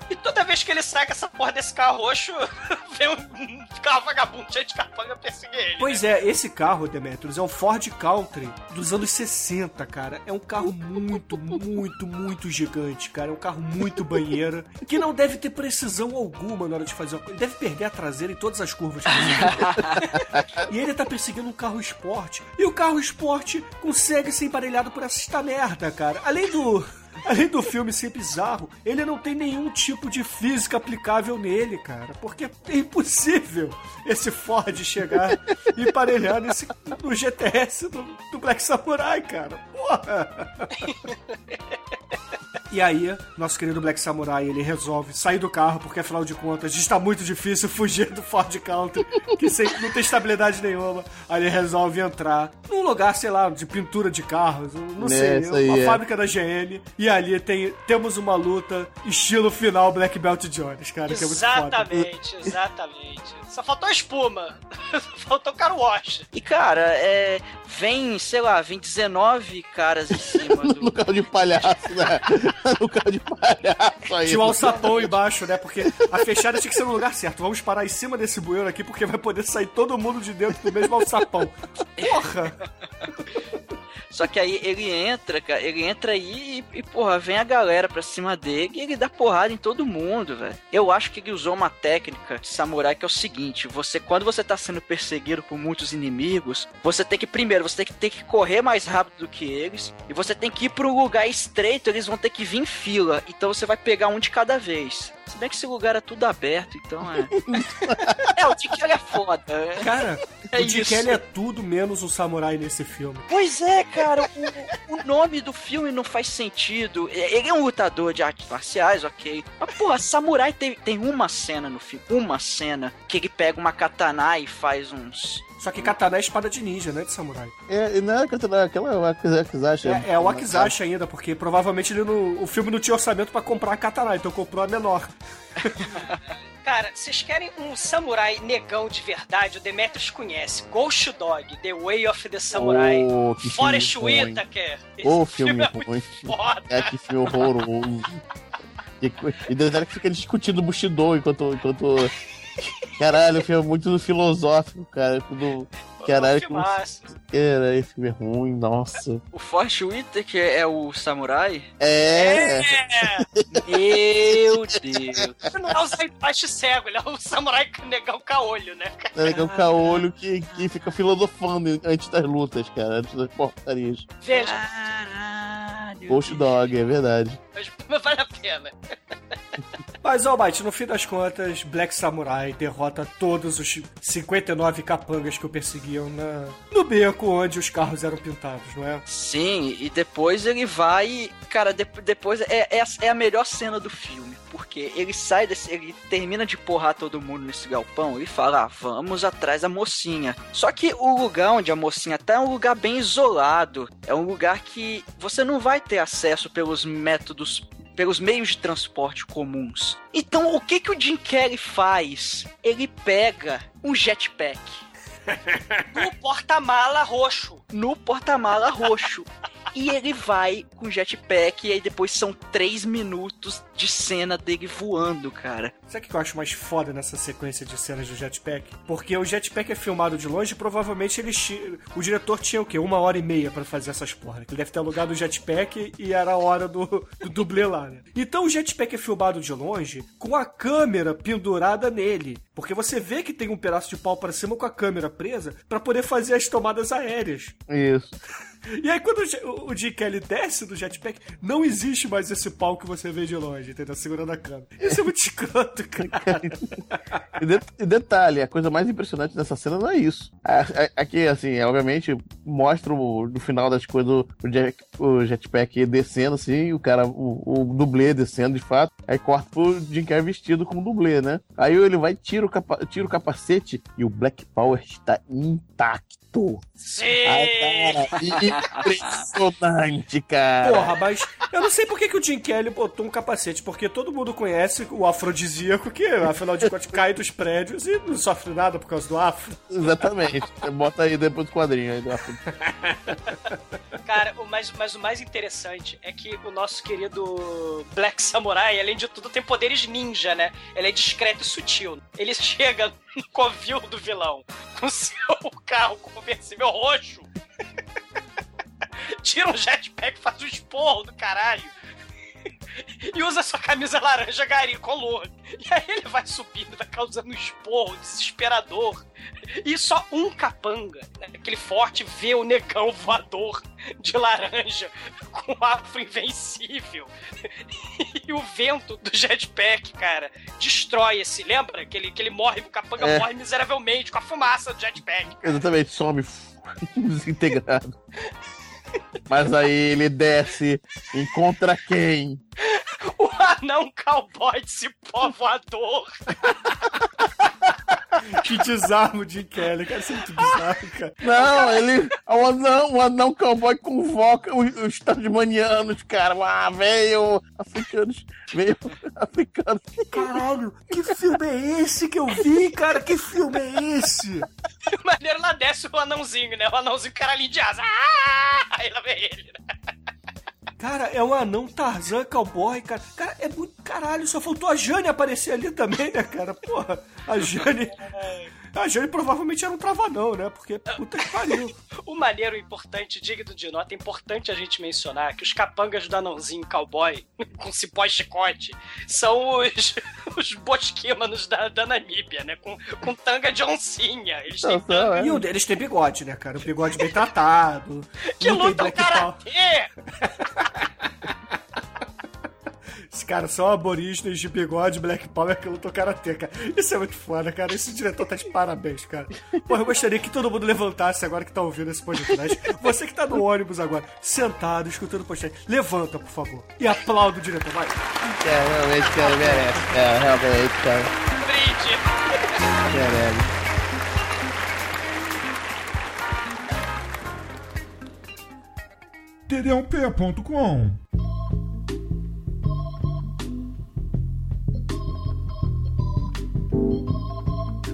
E toda vez que ele sai com essa porra desse carro roxo, vem um carro vagabundo cheio de capanga perseguir ele. Pois é, esse carro, Demetrius, é um Ford Country dos anos 60, cara. É um carro muito, muito, muito gigante, cara. É um carro muito banheira, que não deve ter precisão alguma na hora de fazer uma coisa. Deve perder a traseira em todas as curvas. e ele tá perseguindo um carro esporte. E o carro esporte consegue ser emparelhado por esta merda, cara. Além do... Além do filme ser bizarro, ele não tem nenhum tipo de física aplicável nele, cara. Porque é impossível esse Ford chegar e emparelhar nesse, no GTS do, do Black Samurai, cara. Porra! E aí, nosso querido Black Samurai, ele resolve sair do carro, porque afinal de contas está muito difícil fugir do Ford Country, que sem, não tem estabilidade nenhuma. Aí ele resolve entrar num lugar, sei lá, de pintura de carros, não É, sei, uma é. fábrica da GM. E ali tem, temos uma luta estilo final Black Belt Jones, cara, que é muito foda. Exatamente, exatamente. Só faltou espuma. faltou car wash. E, cara, é. Vem, sei lá, vem 19 caras em cima No do. carro de palhaço, né? No carro de palhaço aí. Tinha um alçapão embaixo, né? Porque a fechada tinha que ser no lugar certo. Vamos parar em cima desse bueiro aqui, porque vai poder sair todo mundo de dentro do mesmo alçapão. Porra! Só que aí ele entra, cara, ele entra aí e, e, porra, vem a galera pra cima dele e ele dá porrada em todo mundo, velho. Eu acho que ele usou uma técnica de samurai que é o seguinte: você, quando você tá sendo perseguido por muitos inimigos, você tem que, primeiro, você tem que, tem que correr mais rápido do que eles e você tem que ir pra um lugar estreito, eles vão ter que vir em fila. Então você vai pegar um de cada vez. Se bem que esse lugar é tudo aberto, então é. é, o Dick é foda. é. Cara, É o Dick é tudo menos um samurai nesse filme. Pois é, cara, o, o nome do filme não faz sentido. Ele é um lutador de artes marciais, ok. Mas, porra, Samurai tem, tem uma cena no filme, uma cena, que ele pega uma katana e faz uns. Só que katana é espada de ninja, né? De samurai. É, e não é aquela, aquela Akizashi. É, é o Akizashi ainda, porque provavelmente ele no, o filme não tinha orçamento pra comprar a katana, então comprou a menor. Cara, vocês querem um samurai negão de verdade? O Demetrius conhece. Ghost Dog, The Way of the Samurai. Oh, que filme ruim. Whitaker. Ô, Esse filme é muito ruim. foda. É, que filme horroroso. E, e detalhe que fica discutindo Bushido enquanto, enquanto... Caralho, o filme é muito filosófico, cara. Tudo... Caralho. Filmaço. Cara, esse filme é ruim, nossa. O Forrest Whitaker é o samurai? É, É, Meu Deus. não é o Zaibashi cego, ele é o samurai negão caolho, né? é legal o caolho que, que fica filosofando antes das lutas, cara, antes das portarias. Veja, Caralho. Ghost Dog, é verdade. mas vale a pena. Mas, Almighty, no fim das contas, Black Samurai derrota todos os 59 capangas que o perseguiam na, no beco onde os carros eram pintados, não é? Sim, e depois ele vai. Cara, de- depois é, é, a- é a melhor cena do filme. Porque ele sai desse. Ele termina de porrar todo mundo nesse galpão e fala: ah, vamos atrás da mocinha. Só que o lugar onde a mocinha tá é um lugar bem isolado. É um lugar que você não vai ter acesso pelos métodos. Pelos meios de transporte comuns. Então, o que que o Jim Kelly faz? Ele pega um jetpack No porta-mala roxo. no porta-mala roxo. E ele vai com jetpack e aí depois são três minutos de cena dele voando, cara. Sabe o que eu acho mais foda nessa sequência de cenas do jetpack? Porque o jetpack é filmado de longe e provavelmente eles ti- o diretor tinha o quê? Uma hora e meia pra fazer essas porra. Ele deve ter alugado o jetpack e era a hora do, do dublê lá, né? Então o jetpack é filmado de longe com a câmera pendurada nele. Porque você vê que tem um pedaço de pau pra cima com a câmera presa pra poder fazer as tomadas aéreas. Isso. E aí, quando o o Jim Kelly desce do jetpack, não existe mais esse pau que você vê de longe, entendeu? Segurando a câmera. Isso é muito escroto, cara. E, de- e detalhe, a coisa mais impressionante dessa cena não é isso. A- a- Aqui, assim, obviamente, mostra no final das coisas o, jet- o jetpack descendo, assim, o cara, o, o dublê descendo de fato. Aí corta pro Jim Carrey vestido como dublê, né? Aí ele vai, tira o, capa- tira o capacete e o Black Power está intacto. Sim! Ah, cara, impressionante, cara. Porra, mas eu não sei por que, que o Jim Kelly botou um capacete, porque todo mundo conhece o afrodisíaco, que afinal de contas cai dos prédios e não sofre nada por causa do afro. Exatamente. Bota aí depois do quadrinho aí do Afro. Cara, o mais, mas o mais interessante é que o nosso querido Black Samurai, além de tudo, tem poderes ninja, né? Ele é discreto e sutil. Ele chega no covil do vilão com seu carro conversível roxo, tira um jetpack, faz um esporro do caralho. E usa sua camisa laranja gari color. E aí ele vai subindo, vai causando um esporro desesperador. E só um capanga, né, aquele forte, vê o negão voador de laranja com afro invencível. E o vento do jetpack, cara, destrói esse. Lembra? Que ele, que ele morre, o capanga É. morre miseravelmente com a fumaça do jetpack. Exatamente, some desintegrado. Mas aí ele desce, encontra quem? O anão cowboy de cipó voador. Que desarmo Jim Kelly, cara, isso é muito bizarro, cara. Não, ele. O anão, o anão cowboy convoca os, os tasmanianos, cara. Ah, veio africanos. Veio africanos. Caralho, que filme é esse que eu vi, cara? Que filme é esse? Maneiro lá desce o anãozinho, né? O anãozinho caralhinho de asa. Ah! Aí lá vem ele. né? Cara, é um anão Tarzan cowboy, cara. Cara, é muito caralho. Só faltou a Jane aparecer ali também, né, cara? Porra, a Jane. A Jane provavelmente era um travadão, né? Porque puta que pariu. O maneiro importante, digno de nota, é importante a gente mencionar que os capangas do anãozinho cowboy, com cipó e chicote, são os, os bosquímanos da, da Namíbia, né? Com, com tanga de oncinha. Eles têm Não, é. E um deles tem bigode, né, cara? Um bigode bem tratado. que black power. karatê! Esse cara são aborígenes de bigode, Black Power que lutam karatê, cara. Isso é muito foda, cara. Esse diretor tá de parabéns, cara. Porra, eu gostaria que todo mundo levantasse agora que tá ouvindo esse podcast. Você que tá no ônibus agora, sentado, escutando o podcast, levanta, por favor. E aplauda o diretor, vai. É, realmente, cara, merece. É, realmente, cara. Brinde! Merece. td1p.com. Thank you.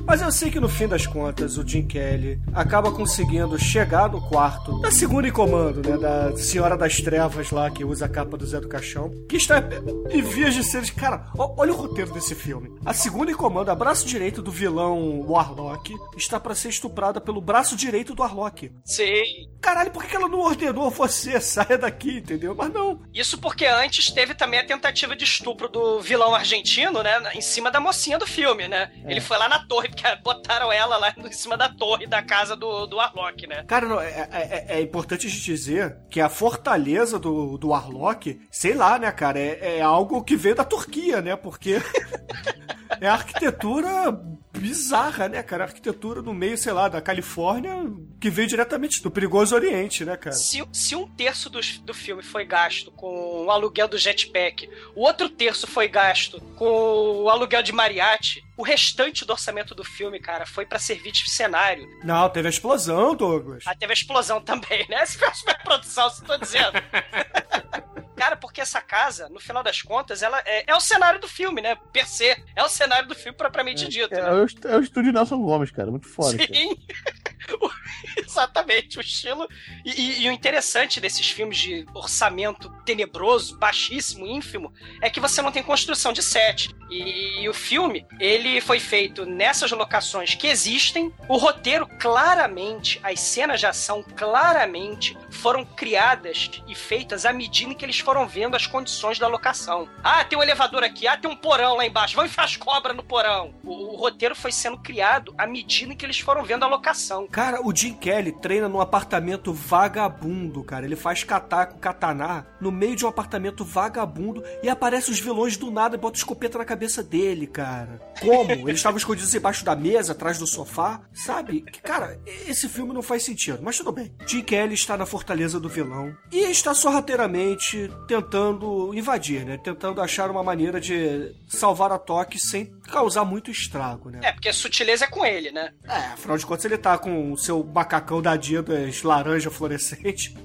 Mas eu sei que no fim das contas o Jim Kelly acaba conseguindo chegar no quarto da segunda em comando, né? Da Senhora das Trevas lá, que usa a capa do Zé do Caixão, que está em vias de ser. Cara, olha o roteiro desse filme. A segunda em comando, a braço direito do vilão Warlock, está pra ser estuprada pelo braço direito do Warlock. Sim. Caralho, por que que ela não ordenou você? Saia daqui, entendeu? Mas não. Isso porque antes teve também a tentativa de estupro do vilão argentino, né? Em cima da mocinha do filme, né? Ele foi lá na torre, porque botaram ela lá em cima da torre da casa do, do Warlock, né? Cara, não, é, é- é- é importante a gente dizer que a fortaleza do, do Warlock, sei lá, né, cara, é, é algo que veio da Turquia, né? Porque é arquitetura bizarra, né, cara? Arquitetura no meio, sei lá, da Califórnia, que veio diretamente do perigoso Oriente, né, cara? Se, se um terço do, do filme foi gasto com o aluguel do jetpack, o outro terço foi gasto com o aluguel de mariachi, o restante do orçamento do filme, cara, foi pra servir de cenário. Não, teve a explosão, Douglas. Ah, teve a explosão também, né? Se foi uma superprodução, se tô dizendo. Cara, porque essa casa, no final das contas, ela é, é o cenário do filme, né? Per se. É o cenário do filme propriamente dito. É, né? é o, é o estúdio Nelson Gomes, cara. Muito foda. Sim. Exatamente, o estilo. E, e- e o interessante desses filmes de orçamento tenebroso, baixíssimo, ínfimo, é que você não tem construção de set. E, e o filme, ele foi feito nessas locações que existem. O roteiro, claramente, as cenas de ação, claramente, foram criadas e feitas à medida em que eles foram vendo as condições da locação. Ah, tem um elevador aqui, ah, tem um porão lá embaixo, vamos enfiar as cobras no porão. O, o roteiro foi sendo criado à medida em que eles foram vendo a locação. Cara, o Jim Kelly treina num apartamento vagabundo, cara. Ele faz catar com katana no meio de um apartamento vagabundo e aparece os vilões do nada e bota escopeta na cabeça dele, cara. Como? Eles estavam escondidos embaixo da mesa, atrás do sofá, sabe? Cara, esse filme não faz sentido, mas tudo bem. Jim Kelly está na fortaleza do vilão e está sorrateiramente tentando invadir, né? Tentando achar uma maneira de salvar a Toque sem causar muito estrago, né? É, porque a sutileza é com ele, né? É, afinal de contas ele tá com o seu macacão da Adidas laranja fluorescente.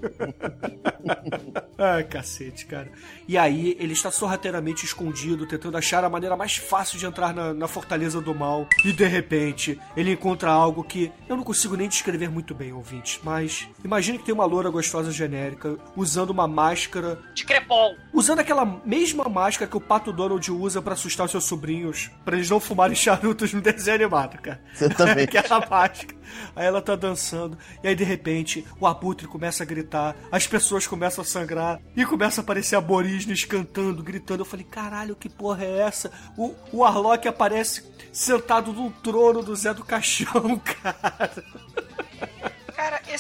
Ai, cacete, cara. E aí ele está sorrateiramente escondido, tentando achar a maneira mais fácil de entrar na, na fortaleza do mal. E de repente ele encontra algo que eu não consigo nem descrever muito bem, ouvintes. Mas imagine que tem uma loura gostosa genérica usando uma máscara De crepom. usando aquela mesma máscara que o Pato Donald usa pra assustar os seus sobrinhos, pra eles não fumarem charutos no desenho animado, cara. Exatamente. aquela máscara. Aí ela tá dançando, e aí de repente o abutre começa a gritar, as pessoas começam a sangrar, e começa a aparecer aborígenes cantando, gritando. Eu falei, caralho, que porra é essa? O, o Arlok aparece sentado no trono do Zé do Caixão, cara.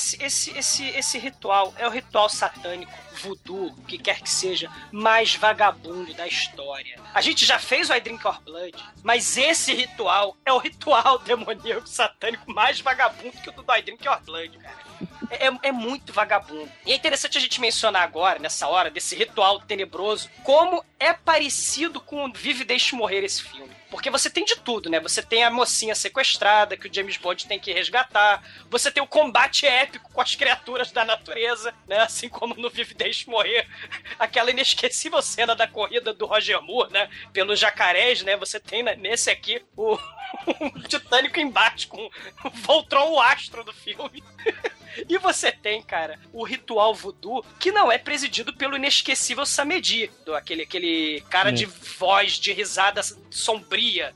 Esse, esse, esse, esse ritual é o ritual satânico, voodoo, que quer que seja, mais vagabundo da história. A gente já fez o I Drink Your Blood, mas esse ritual é o ritual demoníaco satânico mais vagabundo que o do I Drink Your Blood, cara. É, é- é muito vagabundo. E é interessante a gente mencionar agora, nessa hora, desse ritual tenebroso, como é parecido com Vive e Deixe Morrer esse filme. Porque você tem de tudo, né? Você tem a mocinha sequestrada que o James Bond tem que resgatar. Você tem o combate épico com as criaturas da natureza, né? Assim como no Vive e Deixe Morrer. Aquela inesquecível cena da corrida do Roger Moore, né? Pelos jacarés, né? Você tem né, nesse aqui o, o titânico embate com o Voltron, o astro do filme. E você tem, cara, o ritual voodoo, que não é presidido pelo inesquecível Samedi, do, aquele, aquele cara de voz, de risada sombria.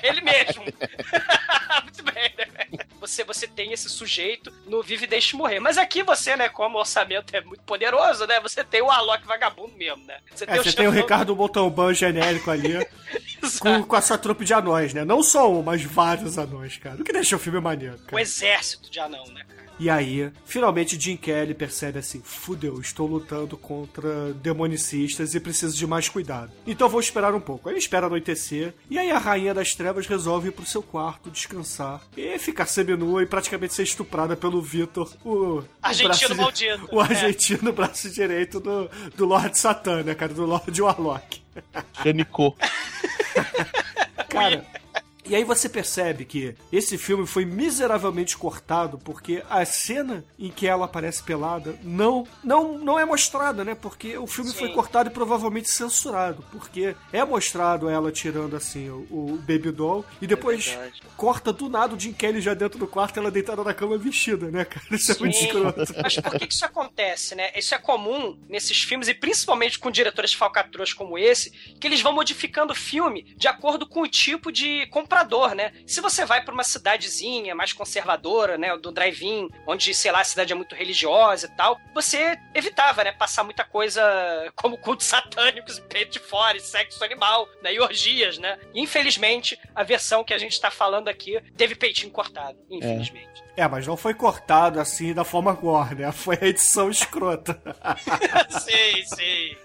É ele mesmo. Muito bem, né? Você, você tem esse sujeito no Vive e Deixe Morrer. Mas aqui você, né, como o orçamento é muito poderoso, né? Você tem o Alok vagabundo mesmo, né? Você É, você tem o Ricardo Montalbán genérico ali, com, com a sua trupe de anões, né? Não só um, mas vários anões, cara. O que deixa o filme maneiro, O cara. Exército de anão, né, cara? E aí, finalmente Jim Kelly percebe assim: fudeu, estou lutando contra demonicistas e preciso de mais cuidado. Então vou esperar um pouco. Aí ele espera anoitecer, e aí a Rainha das Trevas resolve ir pro seu quarto descansar e ficar seminua e praticamente ser estuprada pelo Vitor, o. o Argentino braço- maldito. O É. argentino braço direito do, do Lord Satã, né, cara? Do Lord Warlock. Chanicô. Cara. E aí você percebe que esse filme foi miseravelmente cortado porque a cena em que ela aparece pelada não não não é mostrada, né? Porque o filme Sim. foi cortado e provavelmente censurado, porque é mostrado ela tirando assim o, o baby doll e depois verdade. corta do nada o Jim Kelly já dentro do quarto ela deitada na cama vestida, né, cara? Isso é muito Sim. escroto. Mas por que, que isso acontece, né? Isso é comum nesses filmes, e principalmente com diretores falcatruas como esse, que eles vão modificando o filme de acordo com o tipo de comprador, né? Se você vai pra uma cidadezinha mais conservadora, né? Do drive-in, onde, sei lá, a cidade é muito religiosa e tal, você evitava, né? Passar muita coisa como cultos satânicos, peito de fora, e sexo animal, né? E orgias, né? Infelizmente, a versão que a gente tá falando aqui teve peitinho cortado. Infelizmente. É, mas não foi cortado assim da forma gore, né? Foi a edição escrota. sim, sim.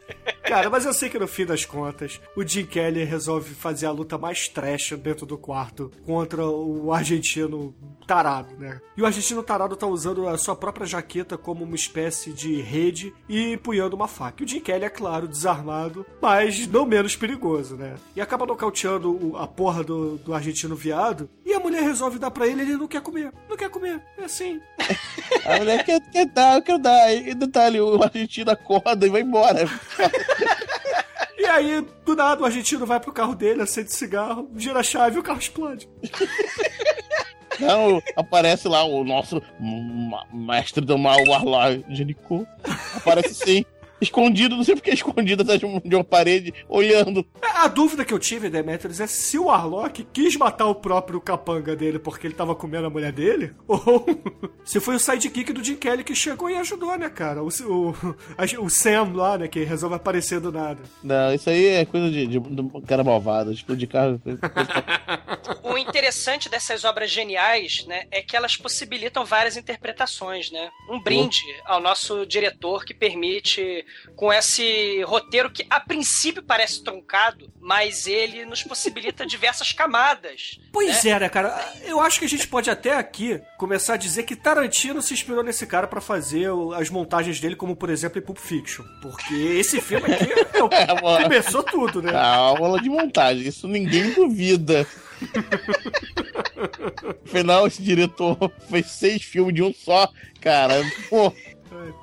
Cara, mas eu sei que no fim das contas, o Jim Kelly resolve fazer a luta mais trash dentro do quarto contra o argentino tarado, né? E o argentino tarado tá usando a sua própria jaqueta como uma espécie de rede e empunhando uma faca. E o Jim Kelly, é claro, desarmado, mas não menos perigoso, né? E acaba nocauteando a porra do, do argentino viado e a mulher resolve dar pra ele ele não quer comer. Não quer comer. É assim. A mulher quer, quer dar, eu quero dar. E detalhe, o argentino acorda e vai embora. E aí, do nada, o argentino vai pro carro dele, acende cigarro, gira a chave e o carro explode. Não, aparece lá o nosso mestre do mal, o Warlock Jericho. Aparece sim. Escondido, não sei porque é escondido atrás de um- de uma parede, olhando. A dúvida que eu tive, Demetrius, é se o Warlock quis matar o próprio capanga dele porque ele tava comendo a mulher dele, ou se foi o sidekick do Jim Kelly que chegou e ajudou, né, cara? O, o, o Sam lá, né, que resolve aparecer do nada. Não, isso aí é coisa de, de, do cara malvado, tipo de carro. O interessante dessas obras geniais, né, é que elas possibilitam várias interpretações, né? Um brinde ao nosso diretor que permite, com esse roteiro que a princípio parece truncado, mas ele nos possibilita diversas camadas. Pois é, né, cara? Eu acho que a gente pode até aqui começar a dizer que Tarantino se inspirou nesse cara pra fazer as montagens dele, como por exemplo em Pulp Fiction. Porque esse filme aqui é o que É, começou tudo, né? A aula de montagem, isso ninguém duvida. Afinal, esse diretor fez seis filmes de um só, cara. Pô,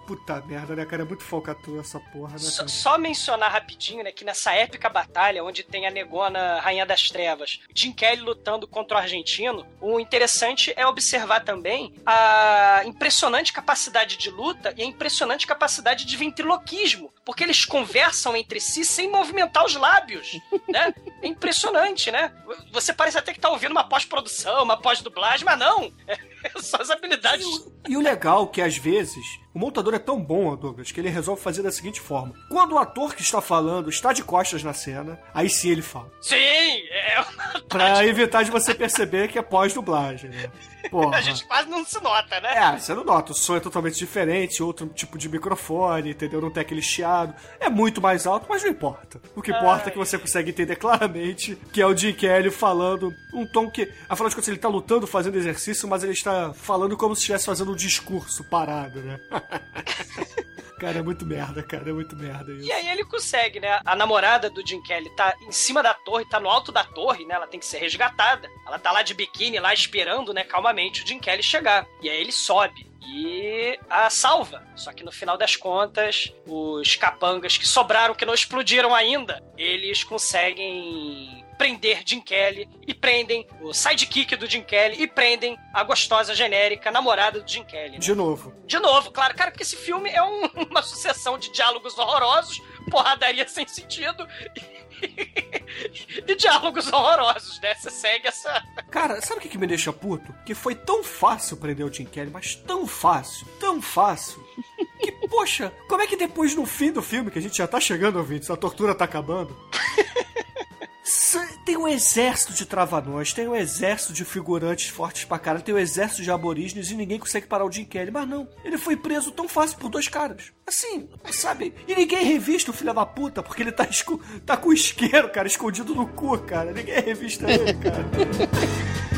puta merda, né, cara? É muito falcatrua essa porra, né? Só, só mencionar rapidinho, né, que nessa épica batalha, onde tem a negona Rainha das Trevas, Jim Kelly lutando contra o argentino, o interessante é observar também a impressionante capacidade de luta e a impressionante capacidade de ventriloquismo, porque eles conversam entre si sem movimentar os lábios, né? É impressionante, né? Você parece até que tá ouvindo uma pós-produção, uma pós-dublagem, mas não! É só as habilidades E o legal é que às vezes o montador é tão bom, Douglas, que ele resolve fazer da seguinte forma: quando o ator que está falando está de costas na cena, aí sim ele fala. Sim, é uma Pra evitar de você perceber que é pós-dublagem, né? Porra. A gente quase não se nota, né? É, você não nota, o som é totalmente diferente, outro tipo de microfone, entendeu? Não tem aquele chiado. É muito mais alto, mas não importa. O que importa é que você consegue entender claramente que é o Jim Kelly falando um tom que, afinal de contas, ele tá lutando, fazendo exercício, mas ele está falando como se estivesse fazendo um discurso parado, né? Cara, é muito merda, cara, é muito merda isso. E aí ele consegue, né? A namorada do Jim Kelly tá em cima da torre, tá no alto da torre, né? Ela tem que ser resgatada. Ela tá lá de biquíni, lá esperando, né, calmamente o Jim Kelly chegar. E aí ele sobe e a salva. Só que no final das contas, os capangas que sobraram, que não explodiram ainda, eles conseguem prender Jim Kelly e prendem o sidekick do Jim Kelly e prendem a gostosa genérica namorada do Jim Kelly. né? De novo. De novo, claro, cara, porque esse filme é um- uma sucessão de diálogos horrorosos, porradaria sem sentido e, diálogos horrorosos, né? Você segue essa. Cara, sabe o que, me deixa puto? Que foi tão fácil prender o Jim Kelly, mas tão fácil, tão fácil. Que, poxa, como é que depois no fim do filme, que a gente já tá chegando, ouvintes, a tortura tá acabando. Tem um exército de travanões, tem um exército de figurantes fortes pra cara, tem um exército de aborígenes e ninguém consegue parar o Jim Kelly. Mas não, ele foi preso tão fácil por dois caras. Assim, sabe? E ninguém revista o filho da puta, porque ele tá, tá com o isqueiro, cara, escondido no cu, cara. Ninguém revista ele, cara.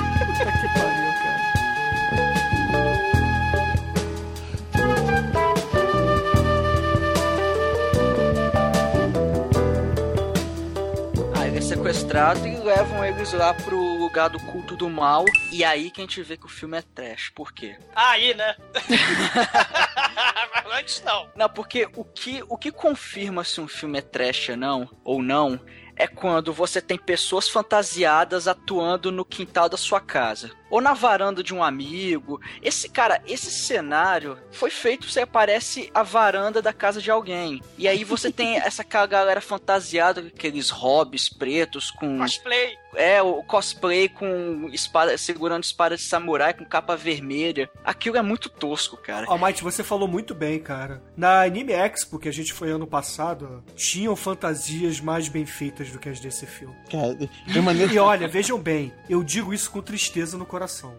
sequestrado e levam eles lá pro lugar do culto do mal. E aí que a gente vê que o filme é trash. Por quê? Aí, né? Mas antes não. Não, porque o que, o que confirma se um filme é trash ou não, ou não é quando você tem pessoas fantasiadas atuando no quintal da sua casa. Ou na varanda de um amigo. Esse cara, esse cenário foi feito, você parece a varanda da casa de alguém. E aí você tem essa galera fantasiada, aqueles hobbies pretos com. Cosplay. É, o cosplay com espada, segurando espada de samurai com capa vermelha. Aquilo é muito tosco, cara. Ó, Mike, você falou muito bem, cara. Na Anime Expo, que a gente foi ano passado, tinham fantasias mais bem feitas do que as desse filme. cara, de maneira E olha, vejam bem, eu digo isso com tristeza no coração coração.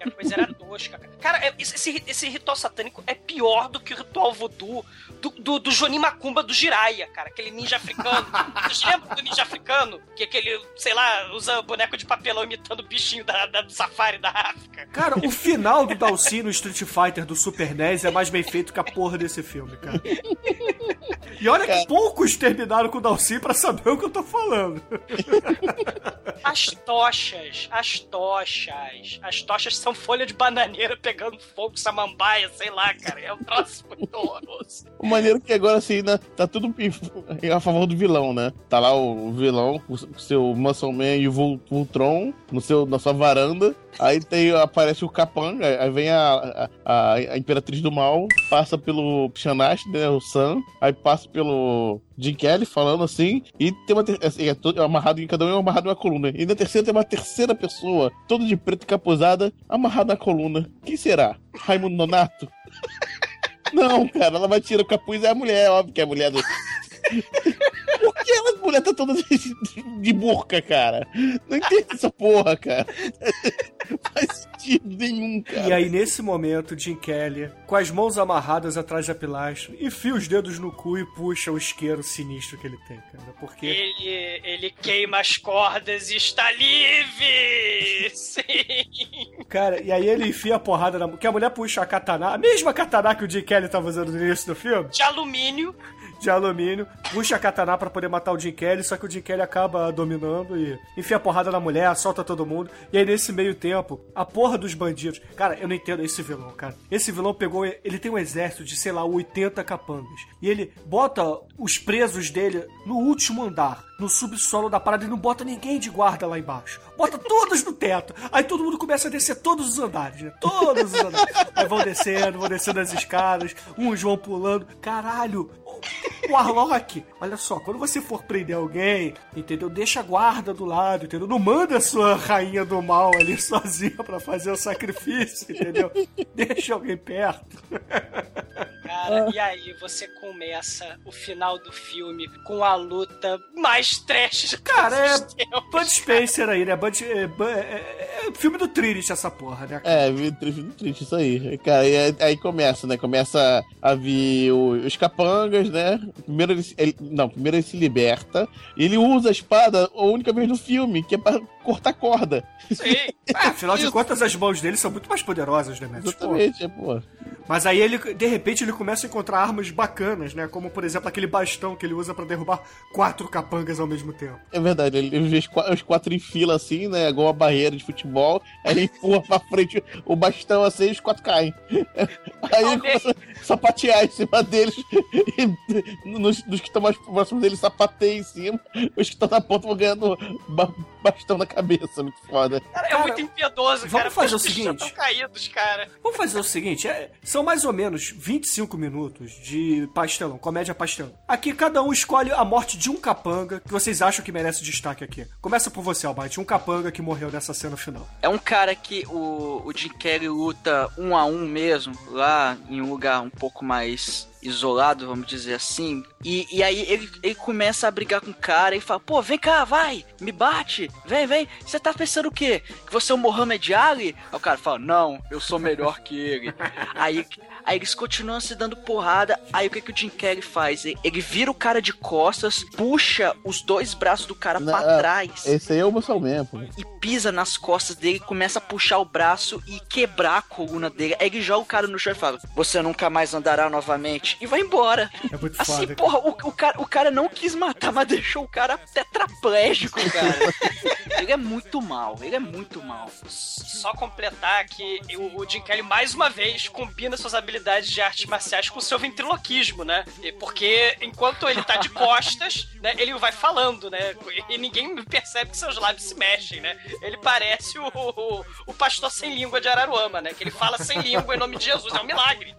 A coisa era tosca, cara. Cara, é- esse, esse ritual satânico é pior do que o ritual voodoo do, do, do Johnny Macumba do Jiraiya, cara. Aquele ninja africano. Vocês lembram do ninja africano? Que aquele, sei lá, usa boneco de papelão imitando o bichinho da, da- do safari da África. Cara, o final do Dalsin no Street Fighter do Super NES é mais bem feito que a porra desse filme, cara. E olha que poucos terminaram com o Dalsin pra saber o que eu tô falando. As tochas, as tochas. As tochas são folha de bananeira pegando fogo, samambaia, sei lá, cara. É um troço muito horroroso. O maneiro que agora assim, né, tá tudo a favor do vilão, né? Tá lá o vilão, o seu Muscle Man e o Vol- Voltron no seu, na sua varanda, Aí tem, aparece o Capanga, aí vem a, a, a Imperatriz do Mal, passa pelo Shanashi, né, o Sam, aí passa pelo Jim Kelly falando assim, e tem uma assim, é todo amarrado em cada um é amarrado uma coluna. E na terceira tem uma terceira pessoa, todo de preto capuzada, amarrado na coluna. Quem será? Raimundo Nonato? Não, cara, ela vai tirar o capuz, é a mulher, óbvio que é a mulher do. Por que ela, a mulher tá toda de, de burca, cara? Não entendo essa porra, cara. Faz sentido nenhum, cara. E aí, nesse momento, Jim Kelly, com as mãos amarradas atrás da pilastra, enfia os dedos no cu e puxa o isqueiro sinistro que ele tem, cara. Porque. Ele, ele queima as cordas e está livre! Sim! Cara, e aí ele enfia a porrada na. Que a mulher puxa a katana, a mesma katana que o Jim Kelly tava usando no início do filme, De alumínio. De alumínio, puxa a katana pra poder matar o Jim Kelly, só que o Jim Kelly acaba dominando e enfia a porrada na mulher, assalta todo mundo. E aí, nesse meio tempo, a porra dos bandidos. Cara, eu não entendo esse vilão, cara. Esse vilão pegou. Ele tem um exército de, sei lá, 80 capangas. E ele bota os presos dele no último andar, no subsolo da parada, e não bota ninguém de guarda lá embaixo. Bota todos no teto. Aí todo mundo começa a descer todos os andares, né? Todos os andares. Aí vão descendo, vão descendo as escadas, uns vão pulando. Caralho, o Arlok, olha só, quando você for prender alguém, entendeu? Deixa a guarda do lado, entendeu? Não manda a sua rainha do mal ali sozinha pra fazer o sacrifício, entendeu? Deixa alguém perto. Cara, e aí você começa o final do filme com a luta mais trash de Cara, é tempos. Bud Spencer aí, né? Bud, é, Bu- é- é- é filme do Trinity essa porra, né? É, vi- triste, triste isso aí. Cara, e aí, aí começa, né? Começa a vir os capangas, né? Primeiro ele, se- ele- Não, primeiro ele se liberta. E ele usa a espada a única vez no filme, que é pra cortar corda. Sim. Ah, afinal de contas, as mãos dele são muito mais poderosas, né, Matt? Pô, Exatamente, é, pô. Mas aí ele, de repente, ele começa a encontrar armas bacanas, né? Como, por exemplo, aquele bastão que ele usa pra derrubar quatro capangas ao mesmo tempo. É verdade, ele vê os qua- os quatro em fila assim, né? Igual uma barreira de futebol. Aí ele empurra pra frente o bastão assim e os quatro caem. Aí ele começa a sapatear em cima deles. E nos, nos que estão mais próximos dele, sapateia em cima. Os que estão na ponta vão ganhando ba- bastão na cabeça. Muito foda. Cara, é muito impiedoso, vamos cara. fazer o seguinte. caídos, cara. Vamos fazer o seguinte: é- são mais ou menos 25 minutos de pastelão, comédia pastelão. Aqui cada um escolhe a morte de um capanga que vocês acham que merece destaque aqui. Começa por você, Albite, um capanga que morreu nessa cena final. É um cara que o, o Jim Carrey luta um a um mesmo, lá em um lugar um pouco mais isolado, vamos dizer assim. E, e aí ele, ele começa a brigar com o cara e fala: Pô, vem cá, vai, me bate, vem, vem. Você tá pensando o quê? Que você é o Mohamed Ali? Aí o cara fala: Não, eu sou melhor que ele. aí, aí eles continuam se dando porrada. Aí o que, que o Jim Carrey faz? Ele, vira o cara de costas, puxa os dois braços do cara pra trás Esse aí é o Muscle Man, pô. e pisa nas costas dele, começa a puxar o braço e quebrar a coluna dele. Aí ele joga o cara no chão e fala: Você nunca mais andará novamente. E vai embora. É muito Assim, foda. porra, o, o cara, o cara não quis matar, mas deixou o cara tetraplégico, cara. ele é muito mal, ele é muito mal. Só completar que o, o Jim Kelly, mais uma vez, combina suas habilidades de artes marciais com seu ventriloquismo, né? Porque enquanto ele tá de costas, né, ele vai falando, né? E ninguém percebe que seus lábios se mexem, né? Ele parece o, o, o pastor sem língua de Araruama, né? Que ele fala sem língua em nome de Jesus. É um milagre.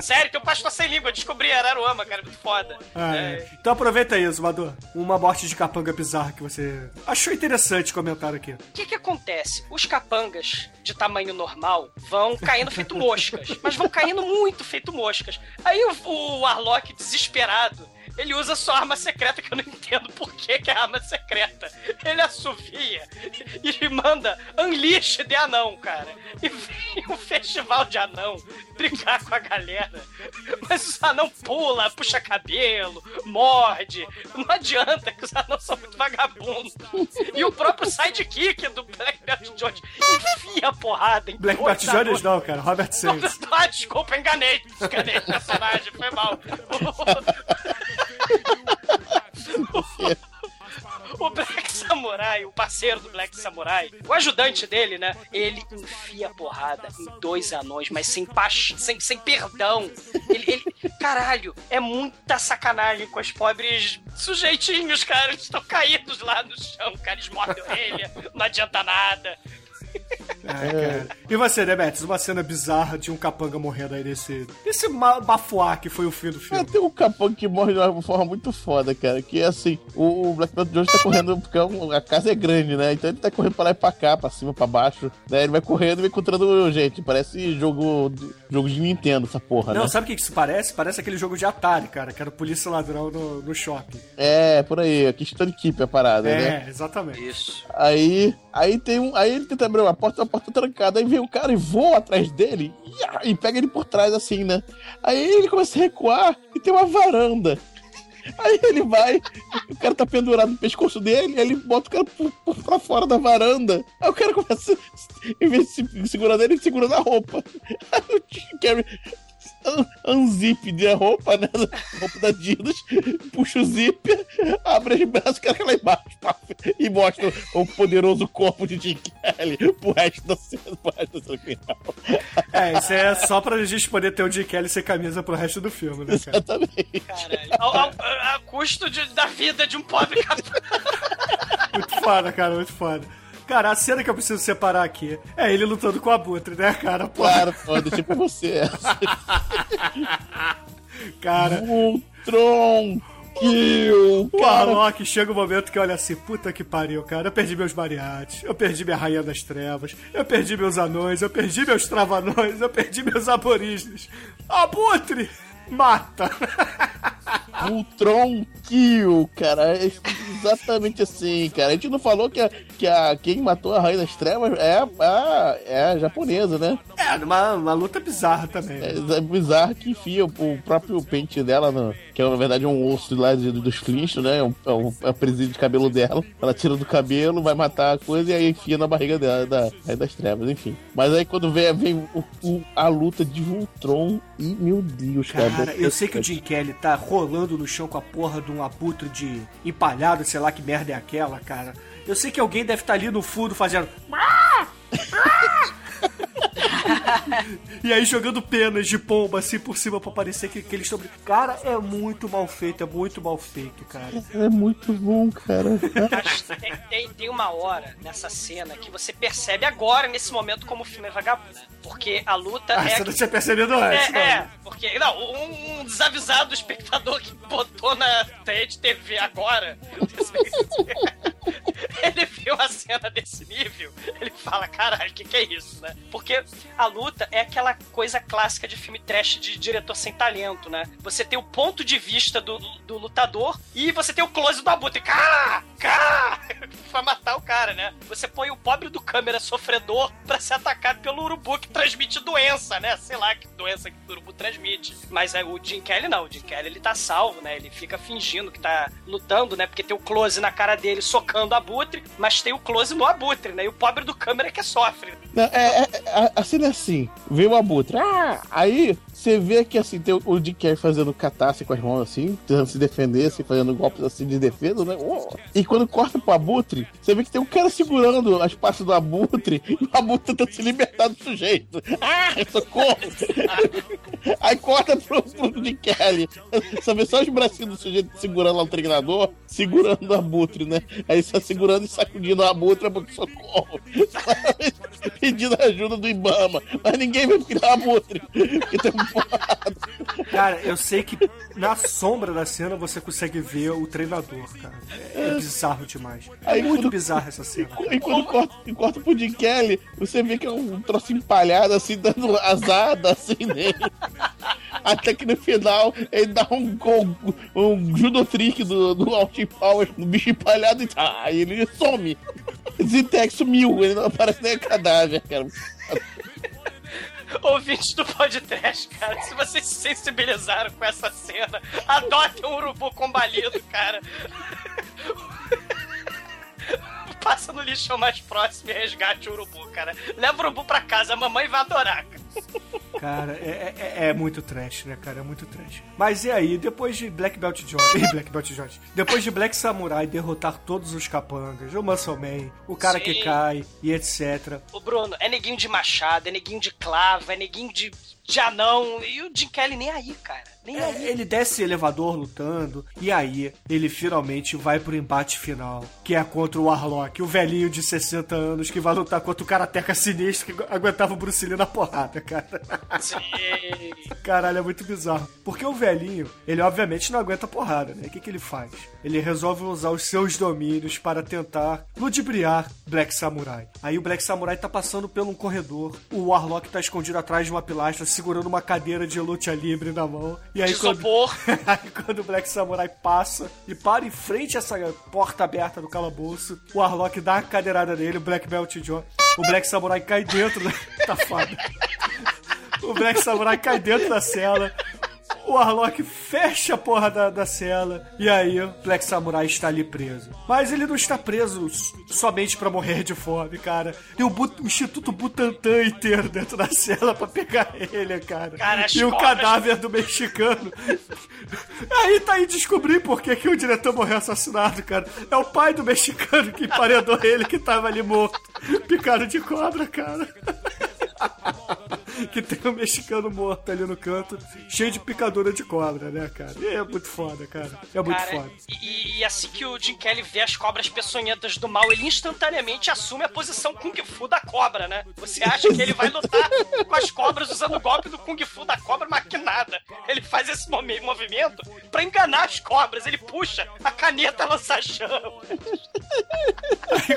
Sério, tem um pastor sem língua. Eu descobri Araruama, cara. Muito foda. Ah, É. é. Então aproveita isso, Mador. Uma morte de capanga bizarra que você achou interessante comentar aqui. O que que acontece? Os capangas de tamanho normal vão caindo feito moscas, mas vão caindo muito feito moscas. Aí o, o Arlok, desesperado, ele usa sua arma secreta, que eu não entendo por que, que é arma secreta. Ele assovia e manda Unleash de anão, cara. E vem um festival de anão brigar com a galera. Mas os anão pula, puxa cabelo, morde. Não adianta que os anãos são muito vagabundos. E o próprio sidekick do Black Belt Jones enfia a porrada em Black Bart Jones não, cara. Robert Sands. Ah, desculpa, enganei. Enganei o personagem, foi mal. O Black Samurai, o parceiro do Black Samurai, o ajudante dele, né? Ele enfia a porrada em dois anões, mas sem paix... sem, sem perdão. Ele, ele- Caralho, é muita sacanagem com os pobres sujeitinhos, cara. Eles estão caídos lá no chão, cara. Eles a orelha, não adianta nada. É, cara. E você, Demetrius, uma cena bizarra de um capanga morrendo aí desse. Desse ma- bafuá que foi o fim do filme. tem um capanga que morre de uma forma muito foda, cara. Que é assim, o, Black Belt Jones tá correndo, porque a casa é grande, né? Então ele tá correndo pra lá e pra cá, pra cima, pra baixo. Né? Ele vai correndo e vai encontrando gente. Parece jogo, jogo de Nintendo, essa porra, Não, né? sabe o que isso parece? Parece aquele jogo de Atari, cara, que era o Polícia Ladrão no, no shopping. É, por aí. Aqui Stone Keep a parada, né? É, exatamente. Isso. Aí, aí tem um. Aí ele tenta abrir uma porta, a porta trancada. Aí vem o cara e voa atrás dele e, e pega ele por trás, assim, né? Aí ele começa a recuar e tem uma varanda. Aí ele vai, o cara tá pendurado no pescoço dele, aí ele bota o cara pra fora da varanda. Aí o cara começa, em vez de se segurando ele, ele segura na roupa. Aí o Jim Carrey unzip de roupa, né? Roupa da Adidas, puxa o zíper, abre as braços, cai lá embaixo pá, e mostra o poderoso corpo de Jim Kelly pro resto da cena, pro resto da cena final. É, isso é só pra gente poder ter o Jim Kelly sem camisa pro resto do filme, né, cara? Exatamente. Caralho. Ao, ao- a custo de- da vida de um pobre capanga. Muito foda, cara, muito foda. Cara, a cena que eu preciso separar aqui é ele lutando com a Abutre, né, cara? Pô, Claro, pode, tipo você. cara, Ultron Kill! o Arlok chega um momento que olha assim, puta que pariu, cara. Eu perdi meus mariachis, eu perdi minha Rainha das Trevas, eu perdi meus anões, eu perdi meus travanões, eu perdi meus aborígenes. Abutre! Mata! Ultron Kill, cara. É exatamente assim, cara. A gente não falou que, a, que a, quem matou a Rainha das Trevas é a, é a japonesa, né? É, uma, uma luta bizarra também. né? É bizarro que enfia o, o próprio pente dela, no, que é na verdade um osso lá de- dos Flintstones, né? É um, é um, é um presídio de cabelo dela. Ela tira do cabelo, vai matar a coisa e aí enfia na barriga dela, da Rainha das Trevas, enfim. Mas aí quando vem, vem o- o- a luta de Voltron e, meu Deus, cara. Cara, eu sei que o Jim Kelly tá rolando no chão com a porra de um abutre de empalhado, sei lá que merda é aquela, cara. Eu sei que alguém deve estar ali no fundo fazendo. e aí jogando penas de pomba assim por cima pra parecer que, que eles estão. Cara, é muito mal feito, é muito mal feito, cara. É muito bom, cara. Tem, tem- tem uma hora nessa cena que você percebe agora, nesse momento, como o filme é vagabundo. Porque a luta Ah, é. você não tinha percebido antes, É, é, porque, não, um, um desavisado espectador que botou na rede TV agora, ele viu a cena desse nível, ele fala, caralho, o que, que é isso, né? Porque a luta é aquela coisa clássica de filme trash de diretor sem talento, né? Você tem o ponto de vista do, do lutador e você tem o close do abutre, cá, cá, pra matar o cara, né? Você põe o pobre do câmera sofredor pra ser atacado pelo urubu que transmite doença, né? Sei lá que doença que o urubu transmite. Mas é, o Jim Kelly não, o Jim Kelly ele tá salvo, né? Ele fica fingindo que tá lutando, né? Porque tem o close na cara dele socando o abutre, mas tem o close no abutre, né? E o pobre do câmera é que sofre. Não, é, é- a, a cena é assim, veio o abutre. Ah, aí você vê que assim, tem o, Dick Carey fazendo catarse com as mãos assim, tentando se defender, assim, fazendo golpes assim de defesa, né? Oh. E quando corta pro abutre, você vê que tem um cara segurando as partes do abutre e o abutre tentando se libertar do sujeito. Ah, socorro! aí corta pro, pro Dick Kelly. Você vê só os bracinhos do sujeito segurando lá o treinador, segurando o abutre, né? Aí tá segurando e sacudindo o abutre, socorro. pedindo ajuda do Ibama. Mas ninguém vai criar abutre. Porque tem um. Cara, eu sei que na sombra da cena você consegue ver o treinador, cara. É, é bizarro demais. É muito quando- bizarro essa cena. E quando corta, e corta pro Jim Kelly, você vê que é um troço empalhado, assim, dando azada, assim, nele. Até que no final, ele dá um, um, um judo trick do, do Austin Powers no bicho empalhado e tá, ele some. Zintex sumiu, ele não aparece nem cadáver, cara. Ouvintes do podcast, cara, se vocês se sensibilizaram com essa cena, adotem um urubu combalido, cara. Passa no lixão mais próximo e resgate o urubu, cara. Leva o urubu pra casa, a mamãe vai adorar, cara. Cara, é, é- é muito trash, né, cara? É muito trash. Mas e aí, depois de Black Belt Jones. Black Belt Jones. Depois de Black Samurai derrotar todos os capangas, o Muscle Man, o cara que Sim. cai e etc. Ô, Bruno, é neguinho de machado, é neguinho de clava, é neguinho de de anão. E o Jim Kelly nem aí, cara. Nem É, aí. ele desce elevador lutando, e aí ele finalmente vai pro embate final, que é contra o Warlock, o velhinho de 60 anos que vai lutar contra o karateca sinistro que aguentava o Bruce Lee na porrada, cara. Sim. Caralho, é muito bizarro. Porque o velhinho, ele obviamente não aguenta porrada, né? O que, que ele faz? Ele resolve usar os seus domínios para tentar ludibriar Black Samurai. Aí o Black Samurai tá passando por um corredor, o Warlock tá escondido atrás de uma pilastra, segurando uma cadeira de luta livre na mão. E aí De quando, aí quando o Black Samurai passa e para em frente a essa porta aberta do calabouço, o Warlock dá a cadeirada nele, o Black Belt John. O Black Samurai cai dentro da. Tá foda. O Black Samurai cai dentro da cela. O Warlock fecha a porra da, da cela. E aí, o Black Samurai está ali preso. Mas ele não está preso somente pra morrer de fome, cara. Tem o, Bu- o Instituto Butantan inteiro dentro da cela pra pegar ele, cara. Cara, e o cobras- cadáver do mexicano. Aí tá aí descobrir por que, que o diretor morreu assassinado, cara. É o pai do mexicano que emparedou ele que tava ali morto. Picado de cobra, cara. que tem um mexicano morto ali no canto, cheio de picadura de cobra, né, cara? E é muito foda, cara. É muito Cara, foda. e, e assim que o Jim Kelly vê as cobras peçonhentas do mal, ele instantaneamente assume a posição Kung Fu da cobra, né? Você acha que ele vai lutar com as cobras usando o golpe do Kung Fu da cobra, mas que nada. Ele faz esse movi- movimento pra enganar as cobras. Ele puxa a caneta lança-chama.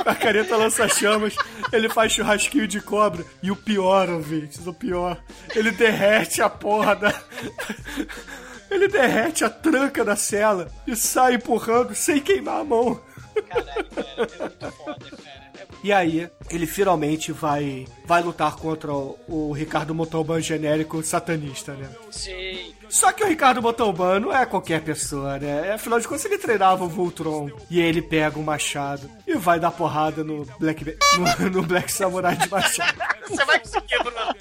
Com a careta lança-chamas, ele faz churrasquinho de cobra. E o pior, ouvintes, o pior, ele derrete a porra da. Ele derrete a tranca da cela e sai empurrando sem queimar a mão. Caralho, cara, é muito foda, cara. É E aí, ele finalmente vai vai lutar contra o, o Ricardo Motoban genérico satanista, né? Sim. Só que o Ricardo Motoban não é qualquer pessoa, né? Afinal de contas, ele treinava o Voltron. E ele pega o machado e vai dar porrada no Black, no, no Black Samurai de machado. Você vai conseguir, Bruno.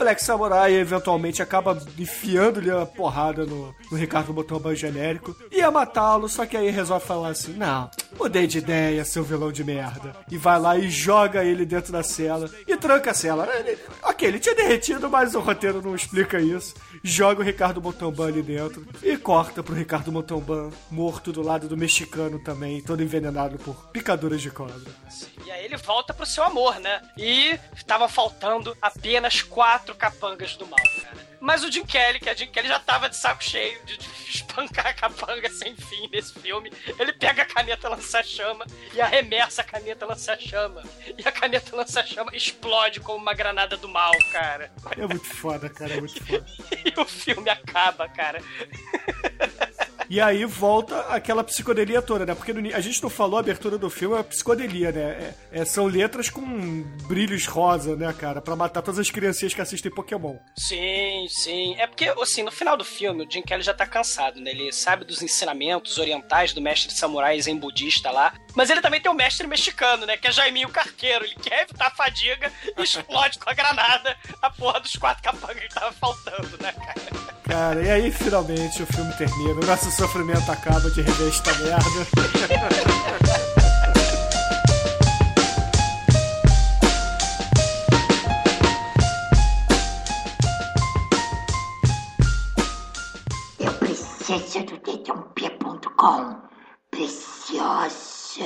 Black Samurai eventualmente acaba enfiando-lhe a porrada no, no Ricardo Motoban genérico. Ia matá-lo, só que aí resolve falar assim: Não, mudei de ideia, seu vilão de merda. E vai lá e joga ele dentro da cela e tranca a cela. Ele- ok, ele tinha derretido, mas o roteiro não explica isso. Joga o Ricardo Motoban ali dentro e corta pro Ricardo Motoban morto do lado do mexicano também, todo envenenado por picaduras de cobra. E aí ele volta pro seu amor, né? E tava faltando apenas quatro capangas do mal, cara. Mas o Jim Kelly, que a Jim Kelly já tava de saco cheio de, de espancar a capanga sem fim nesse filme, ele pega a caneta lança-chama e arremessa a caneta lança-chama. E a caneta lança-chama explode como uma granada do mal, cara. É muito foda, cara, é muito foda. E o filme acaba, cara. E aí volta aquela psicodelia toda, né? Porque a gente não falou, a abertura do filme é psicodelia, né? É- é- são letras com brilhos rosa, né, cara? Pra matar todas as criancinhas que assistem Pokémon. Sim, sim. É porque, assim, no final do filme, o Jim Kelly já tá cansado, né? Ele sabe dos ensinamentos orientais do mestre samurai zen budista lá. Mas ele também tem o mestre mexicano, né? Que é Jaiminho Carqueiro. Ele quer evitar a fadiga e explode com a granada a porra dos quatro capangas que tava faltando, né, cara? Cara, e aí finalmente o filme termina. O nosso sofrimento acaba de rever esta merda. Eu preciso do dedãopia.com. Preciosa.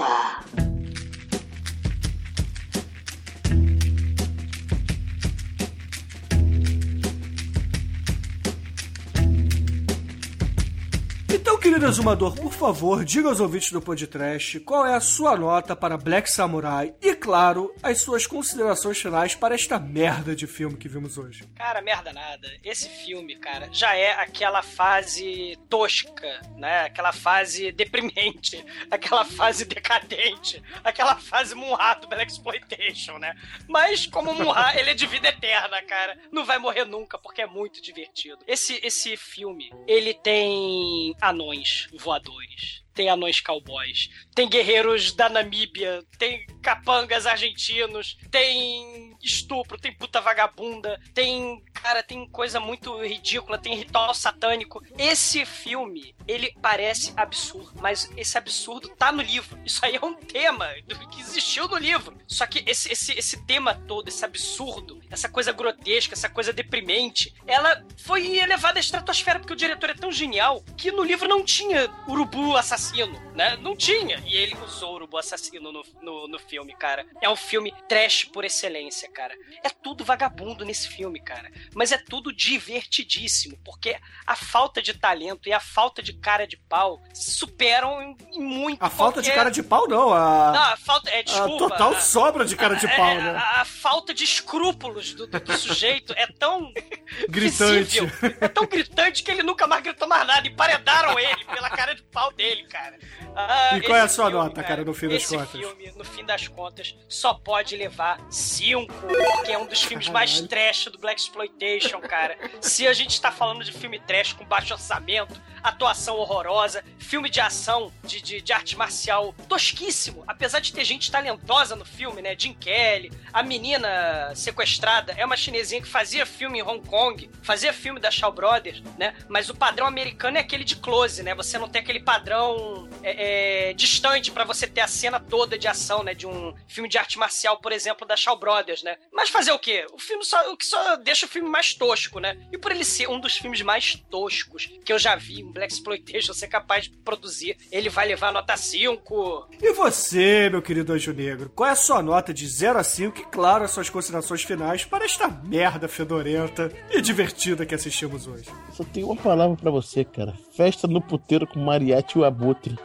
Então, querido exumador, por favor, diga aos ouvintes do podcast qual é a sua nota para Black Samurai e, claro, as suas considerações finais para esta merda de filme que vimos hoje. Cara, merda nada. Esse filme, cara, já é aquela fase tosca, né? Aquela fase deprimente, aquela fase decadente, aquela fase Munha Black Exploitation, né? Mas como Munha, ele é de vida eterna, cara. Não vai morrer nunca, porque é muito divertido. Esse, esse filme, ele tem anões voadores. Tem anões cowboys, tem guerreiros da Namíbia, tem capangas argentinos, tem estupro, tem puta vagabunda, tem cara, tem coisa muito ridícula, tem ritual satânico. Esse filme, ele parece absurdo, mas esse absurdo tá no livro. Isso aí é um tema que existiu no livro. Só que esse, esse, esse tema todo, esse absurdo, essa coisa grotesca, essa coisa deprimente, ela foi elevada à estratosfera porque o diretor é tão genial que no livro não tinha urubu assassino, né? Não tinha. E ele usou o urubu assassino no, no, no filme, cara. É um filme trash por excelência, cara. É tudo vagabundo nesse filme, cara. Mas é tudo divertidíssimo, porque a falta de talento e a falta de cara de pau superam em, muito. A falta de qualquer- cara de pau, não. A, Não, a falta. É, a desculpa. total a- sobra de cara de é, pau, né? A, a falta de escrúpulos do, do- do sujeito é tão Gritante. visível, é tão gritante que ele nunca mais gritou mais nada. Emparedaram ele pela cara de pau dele, cara. Ah, E qual é a sua nota, cara, no fim das esse contas? filme, no fim das contas, só pode levar cinco, porque é um dos filmes mais trash do Black Exploitation, cara. Se a gente tá falando de filme trash com baixo orçamento, atuação horrorosa, filme de ação, de, de, de arte marcial tosquíssimo, apesar de ter gente talentosa no filme, né? Jim Kelly, a menina sequestrada é uma chinesinha que fazia filme em Hong Kong, fazia filme da Shaw Brothers, né? Mas o padrão americano é aquele de close, né? Você não tem aquele padrão é, é, distante pra você ter a cena toda de ação, né? De um filme de arte marcial, por exemplo, da Shaw Brothers, né? Mas fazer o quê? O filme só, o que só deixa o filme mais tosco, né? E por ele ser um dos filmes mais toscos que eu já vi, um Black Exploitation ser capaz de produzir, ele vai levar nota 5. E você, meu querido Anjo Negro, qual é a sua nota de 0 a 5 e, claro, as suas considerações finais para esta merda fedorenta e divertida que assistimos hoje? Só tenho uma palavra pra você, cara. Festa no puteiro com Mariachi e o Abutre.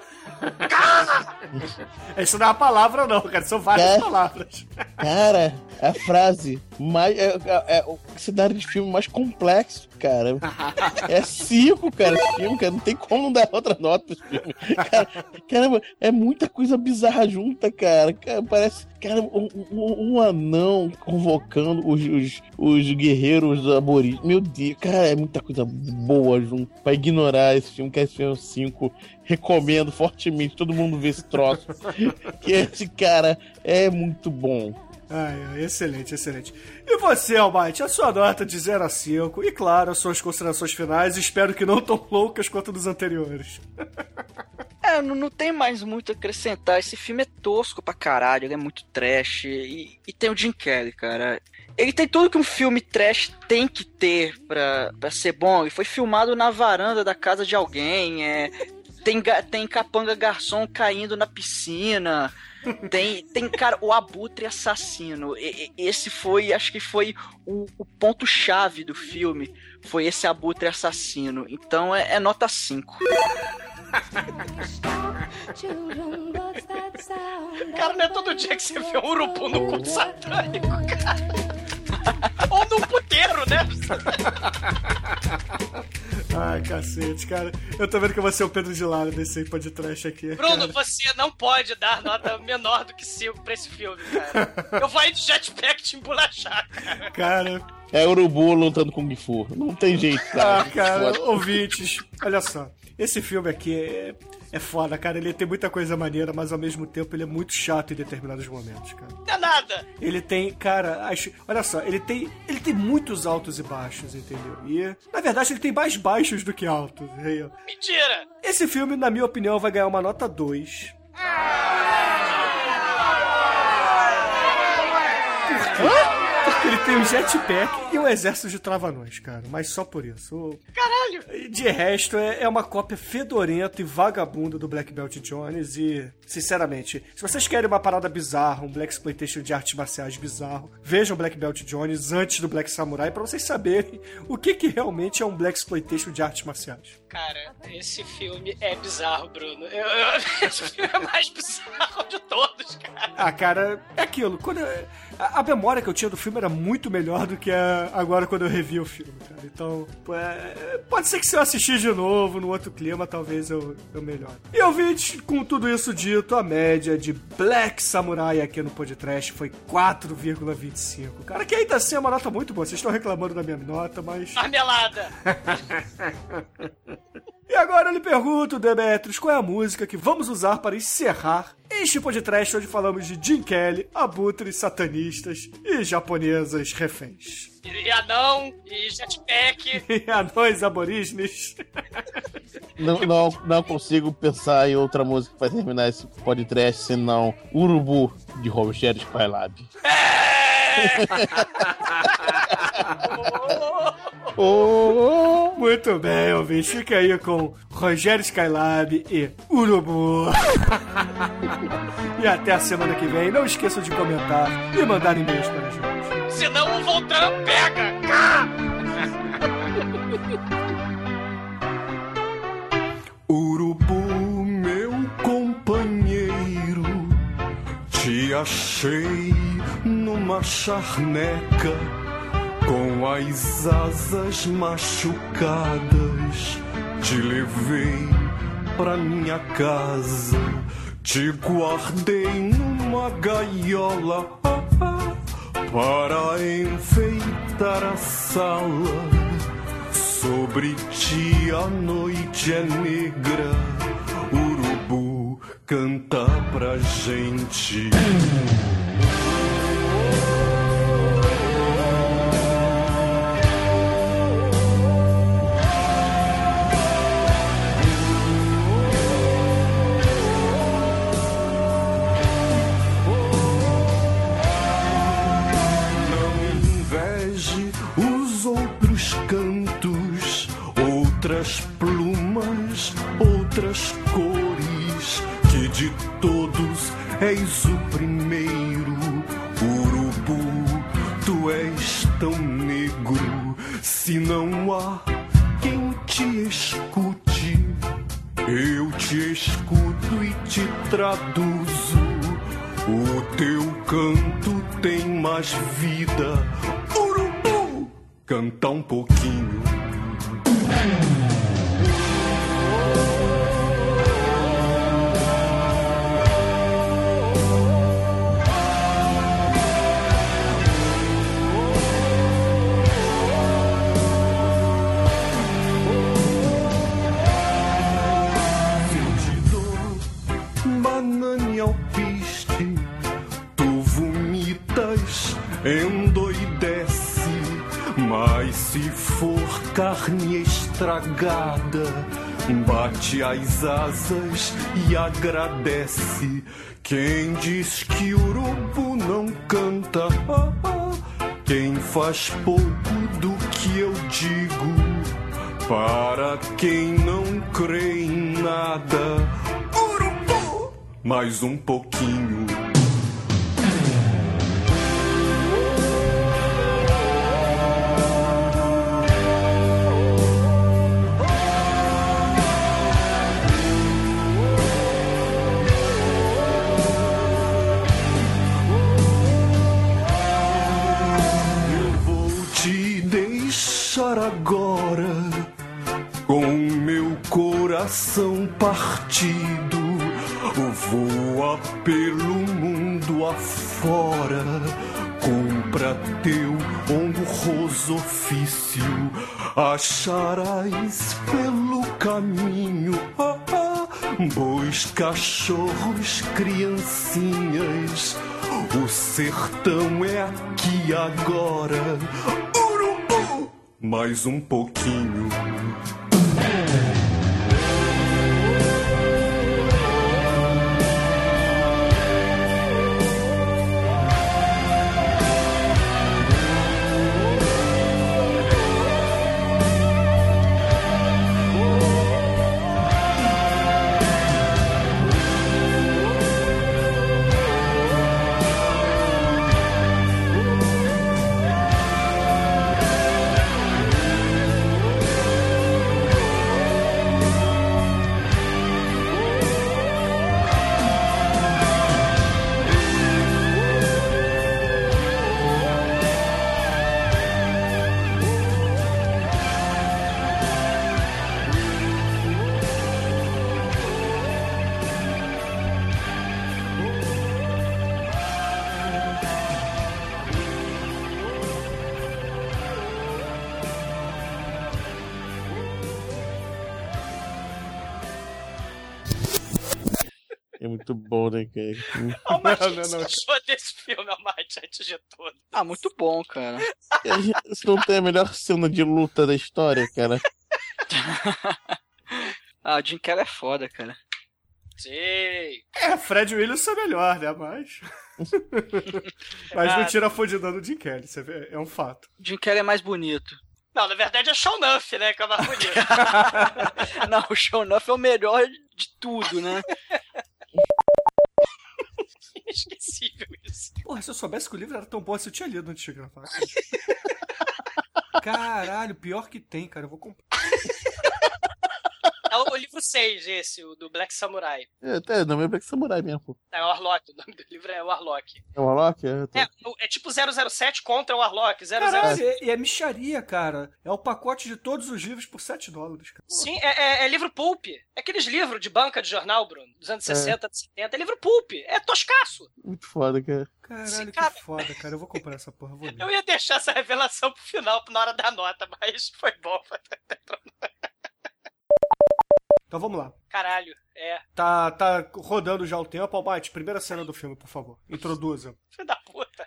Isso não é uma palavra, não, cara, são várias É. palavras. Cara, a frase mais. É, é- é o cenário de filme mais complexo, cara. É cinco, cara, esse filme, cara. Não tem como dar outra nota esse filme. Cara, caramba, é muita coisa bizarra junta, cara. Cara, parece. Cara, um, um- um anão convocando os, os, os guerreiros aborígenes. Meu Deus, cara, é muita coisa boa junto. Pra ignorar esse filme, que é esse filme 5. Recomendo fortemente todo mundo ver esse troço. que esse cara é muito bom. Ai, excelente, excelente. E você, Almighty, a sua nota de 0 a 5 e, claro, as suas considerações finais, espero que não tão loucas quanto dos anteriores. É, não, não tem mais muito a acrescentar. Esse filme é tosco pra caralho, ele é muito trash. E, e tem o Jim Kelly, cara. Ele tem tudo que um filme trash tem que ter pra, pra ser bom. Ele foi filmado na varanda da casa de alguém. É, tem, tem capanga garçom caindo na piscina. Tem, tem, cara, o abutre assassino. E- e- Esse foi, acho que foi o, o ponto-chave do filme. Foi esse abutre assassino. Então é, é nota 5. Cara, não é todo dia que você vê um urubu no culto satânico, cara. Ou num puteiro, né? Ai, cacete, cara. Eu tô vendo que eu vou ser o Pedro de Lara desse podcast aqui. Bruno, cara. você não pode dar nota menor do que 5 pra esse filme, cara. Eu vou ir de jetpack te embolachar, cara. Cara, É urubu lutando com Kung Fu. Não tem jeito, cara. ah, cara, ouvintes, olha só. Esse filme aqui é, é foda, cara. Ele tem muita coisa maneira, mas ao mesmo tempo ele é muito chato em determinados momentos, cara. Não é nada. Ele tem, cara, acho, olha só, ele tem, ele tem muitos altos e baixos, entendeu? E, na verdade, ele tem mais baixos do que altos. ó. Mentira. Esse filme, na minha opinião, vai ganhar uma nota 2. Por quê? Porque ele tem um jetpack e um exército de travanões, cara. Mas só por isso. Caralho. De resto, é, é uma cópia fedorenta e vagabunda do Black Belt Jones. E, sinceramente, se vocês querem uma parada bizarra, um Black Exploitation de artes marciais bizarro, vejam Black Belt Jones antes do Black Samurai pra vocês saberem o que, que realmente é um Black Exploitation de artes marciais. Cara, esse filme é bizarro, Bruno. Eu- eu- esse filme é mais bizarro de todos, cara. Ah, cara, é aquilo. Quando eu- a, a memória que eu tinha do filme era muito melhor do que a- agora quando eu revi o filme, cara. Então, é, pode ser que se eu assistir de novo, no outro clima, talvez eu, eu melhore. E ouvinte, com tudo isso dito, a média de Black Samurai aqui no podcast foi 4,25. Cara, que ainda assim é uma nota muito boa. Vocês estão reclamando da minha nota, mas. Marmelada. E agora eu lhe pergunto, Demetrius, qual é a música que vamos usar para encerrar este podcast onde falamos de Jim Kelly, abutres satanistas e japonesas reféns. E anão, e jetpack. E anões aborígenes. Não, não, não consigo pensar em outra música para terminar esse podcast senão Urubu de Rogério Skylab. Oh, Muito bem, ouvinte. Fica aí com Rogério Skylab e Urubu. e até a semana que vem. Não esqueçam de comentar e mandar e-mails para a gente. Senão o Voltran pega. Urubu, meu companheiro, te achei numa charneca com as asas machucadas. Te levei pra minha casa, te guardei numa gaiola para enfeitar a sala. Sobre ti a noite é negra, urubu canta pra gente. Outras cores, que de todos és o primeiro. Urubu, tu és tão negro, se não há quem te escute, eu te escuto e te traduzo. O teu canto tem mais vida. Urubu, canta um pouquinho. Se for carne estragada, bate as asas e agradece. Quem diz que urubu não canta, ah, ah, quem faz pouco do que eu digo. Para quem não crê em nada, urubu, mais um pouquinho. Coração partido. Voa pelo mundo afora, cumpra teu honroso ofício. Acharás pelo caminho ah, ah, bois, cachorros, criancinhas. O sertão é aqui agora. Urubu, mais um pouquinho. Muito bom, né, cara? Almighty, Não, o que não, você não. achou desse filme, Almighty, antes de tudo? Ah, muito bom, cara. Isso não tem a melhor cena de luta da história, cara. Ah, o Jim Carrey é foda, cara. Sei. É, Fred Williams é melhor, né? Mas. Mas não tira a fodidão do Jim Kelly, você vê, é um fato. Jim Carrey é mais bonito. Não, na verdade é Sean Nuff, né? Que é o mais bonito. Não, o Show Nuff é o melhor de tudo, né? Inesquecível isso. Porra, se eu soubesse que o livro era tão bom assim, eu tinha lido antes de gravar. Caralho, pior que tem, cara. Eu vou comprar. É o, o livro 6, esse, o do Black Samurai. É, até, não é Black Samurai mesmo, pô. É o Warlock, o nome do livro é Warlock. É o Warlock? É, tá. É, é tipo 007 contra o Warlock. 007. Caralho, e e é micharia, cara. É o pacote de todos os livros por 7 dólares, cara. Sim, é, é- é livro pulp. É aqueles livros de banca de jornal, Bruno, dos anos 60, anos 70. É livro pulp. É toscaço. Muito foda, cara. Caralho, Sim, cara. que foda, cara. Eu vou comprar essa porra, vou ler. Eu ia deixar essa revelação pro final, na hora da nota, mas foi bom. Então vamos lá. Caralho, é. Tá, tá rodando já o tempo. Almighty, primeira cena do filme, por favor. Introduza. Filho da puta.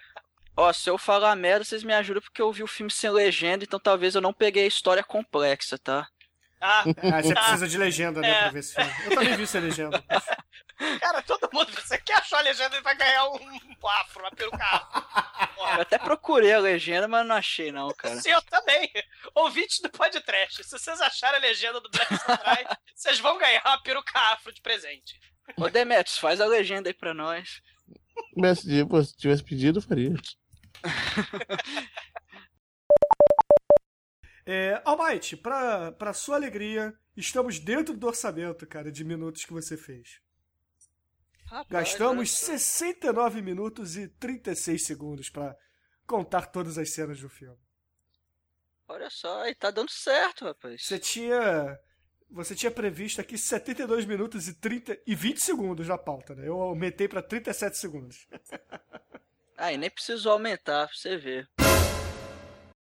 Ó, se eu falar merda, vocês me ajudam porque eu vi o filme sem legenda, então talvez eu não peguei a história complexa, tá? Ah, Ah, você tá. precisa de legenda, né, É. pra ver esse filme. Eu também vi sem legenda. Cara, todo mundo, você quer achar a legenda e vai ganhar um afro, uma peruca afro. Eu até procurei a legenda, mas não achei não, cara. Sim, eu também. Ouvintes do podcast, se vocês acharem a legenda do Black Samurai, vocês vão ganhar uma peruca afro de presente. Ô Demetrius, faz a legenda aí pra nós. Mas se pô, se tivesse pedido, eu faria. É, Almighty, pra, pra sua alegria, estamos dentro do orçamento, cara, de minutos que você fez. Rapaz, Gastamos só. 69 minutos e 36 segundos pra contar todas as cenas do filme. Olha só, aí tá dando certo, rapaz. Você tinha. Você tinha previsto aqui 72 minutos e 30 e 20 segundos na pauta, né? Eu aumentei pra 37 segundos. Aí nem precisou aumentar, pra você ver.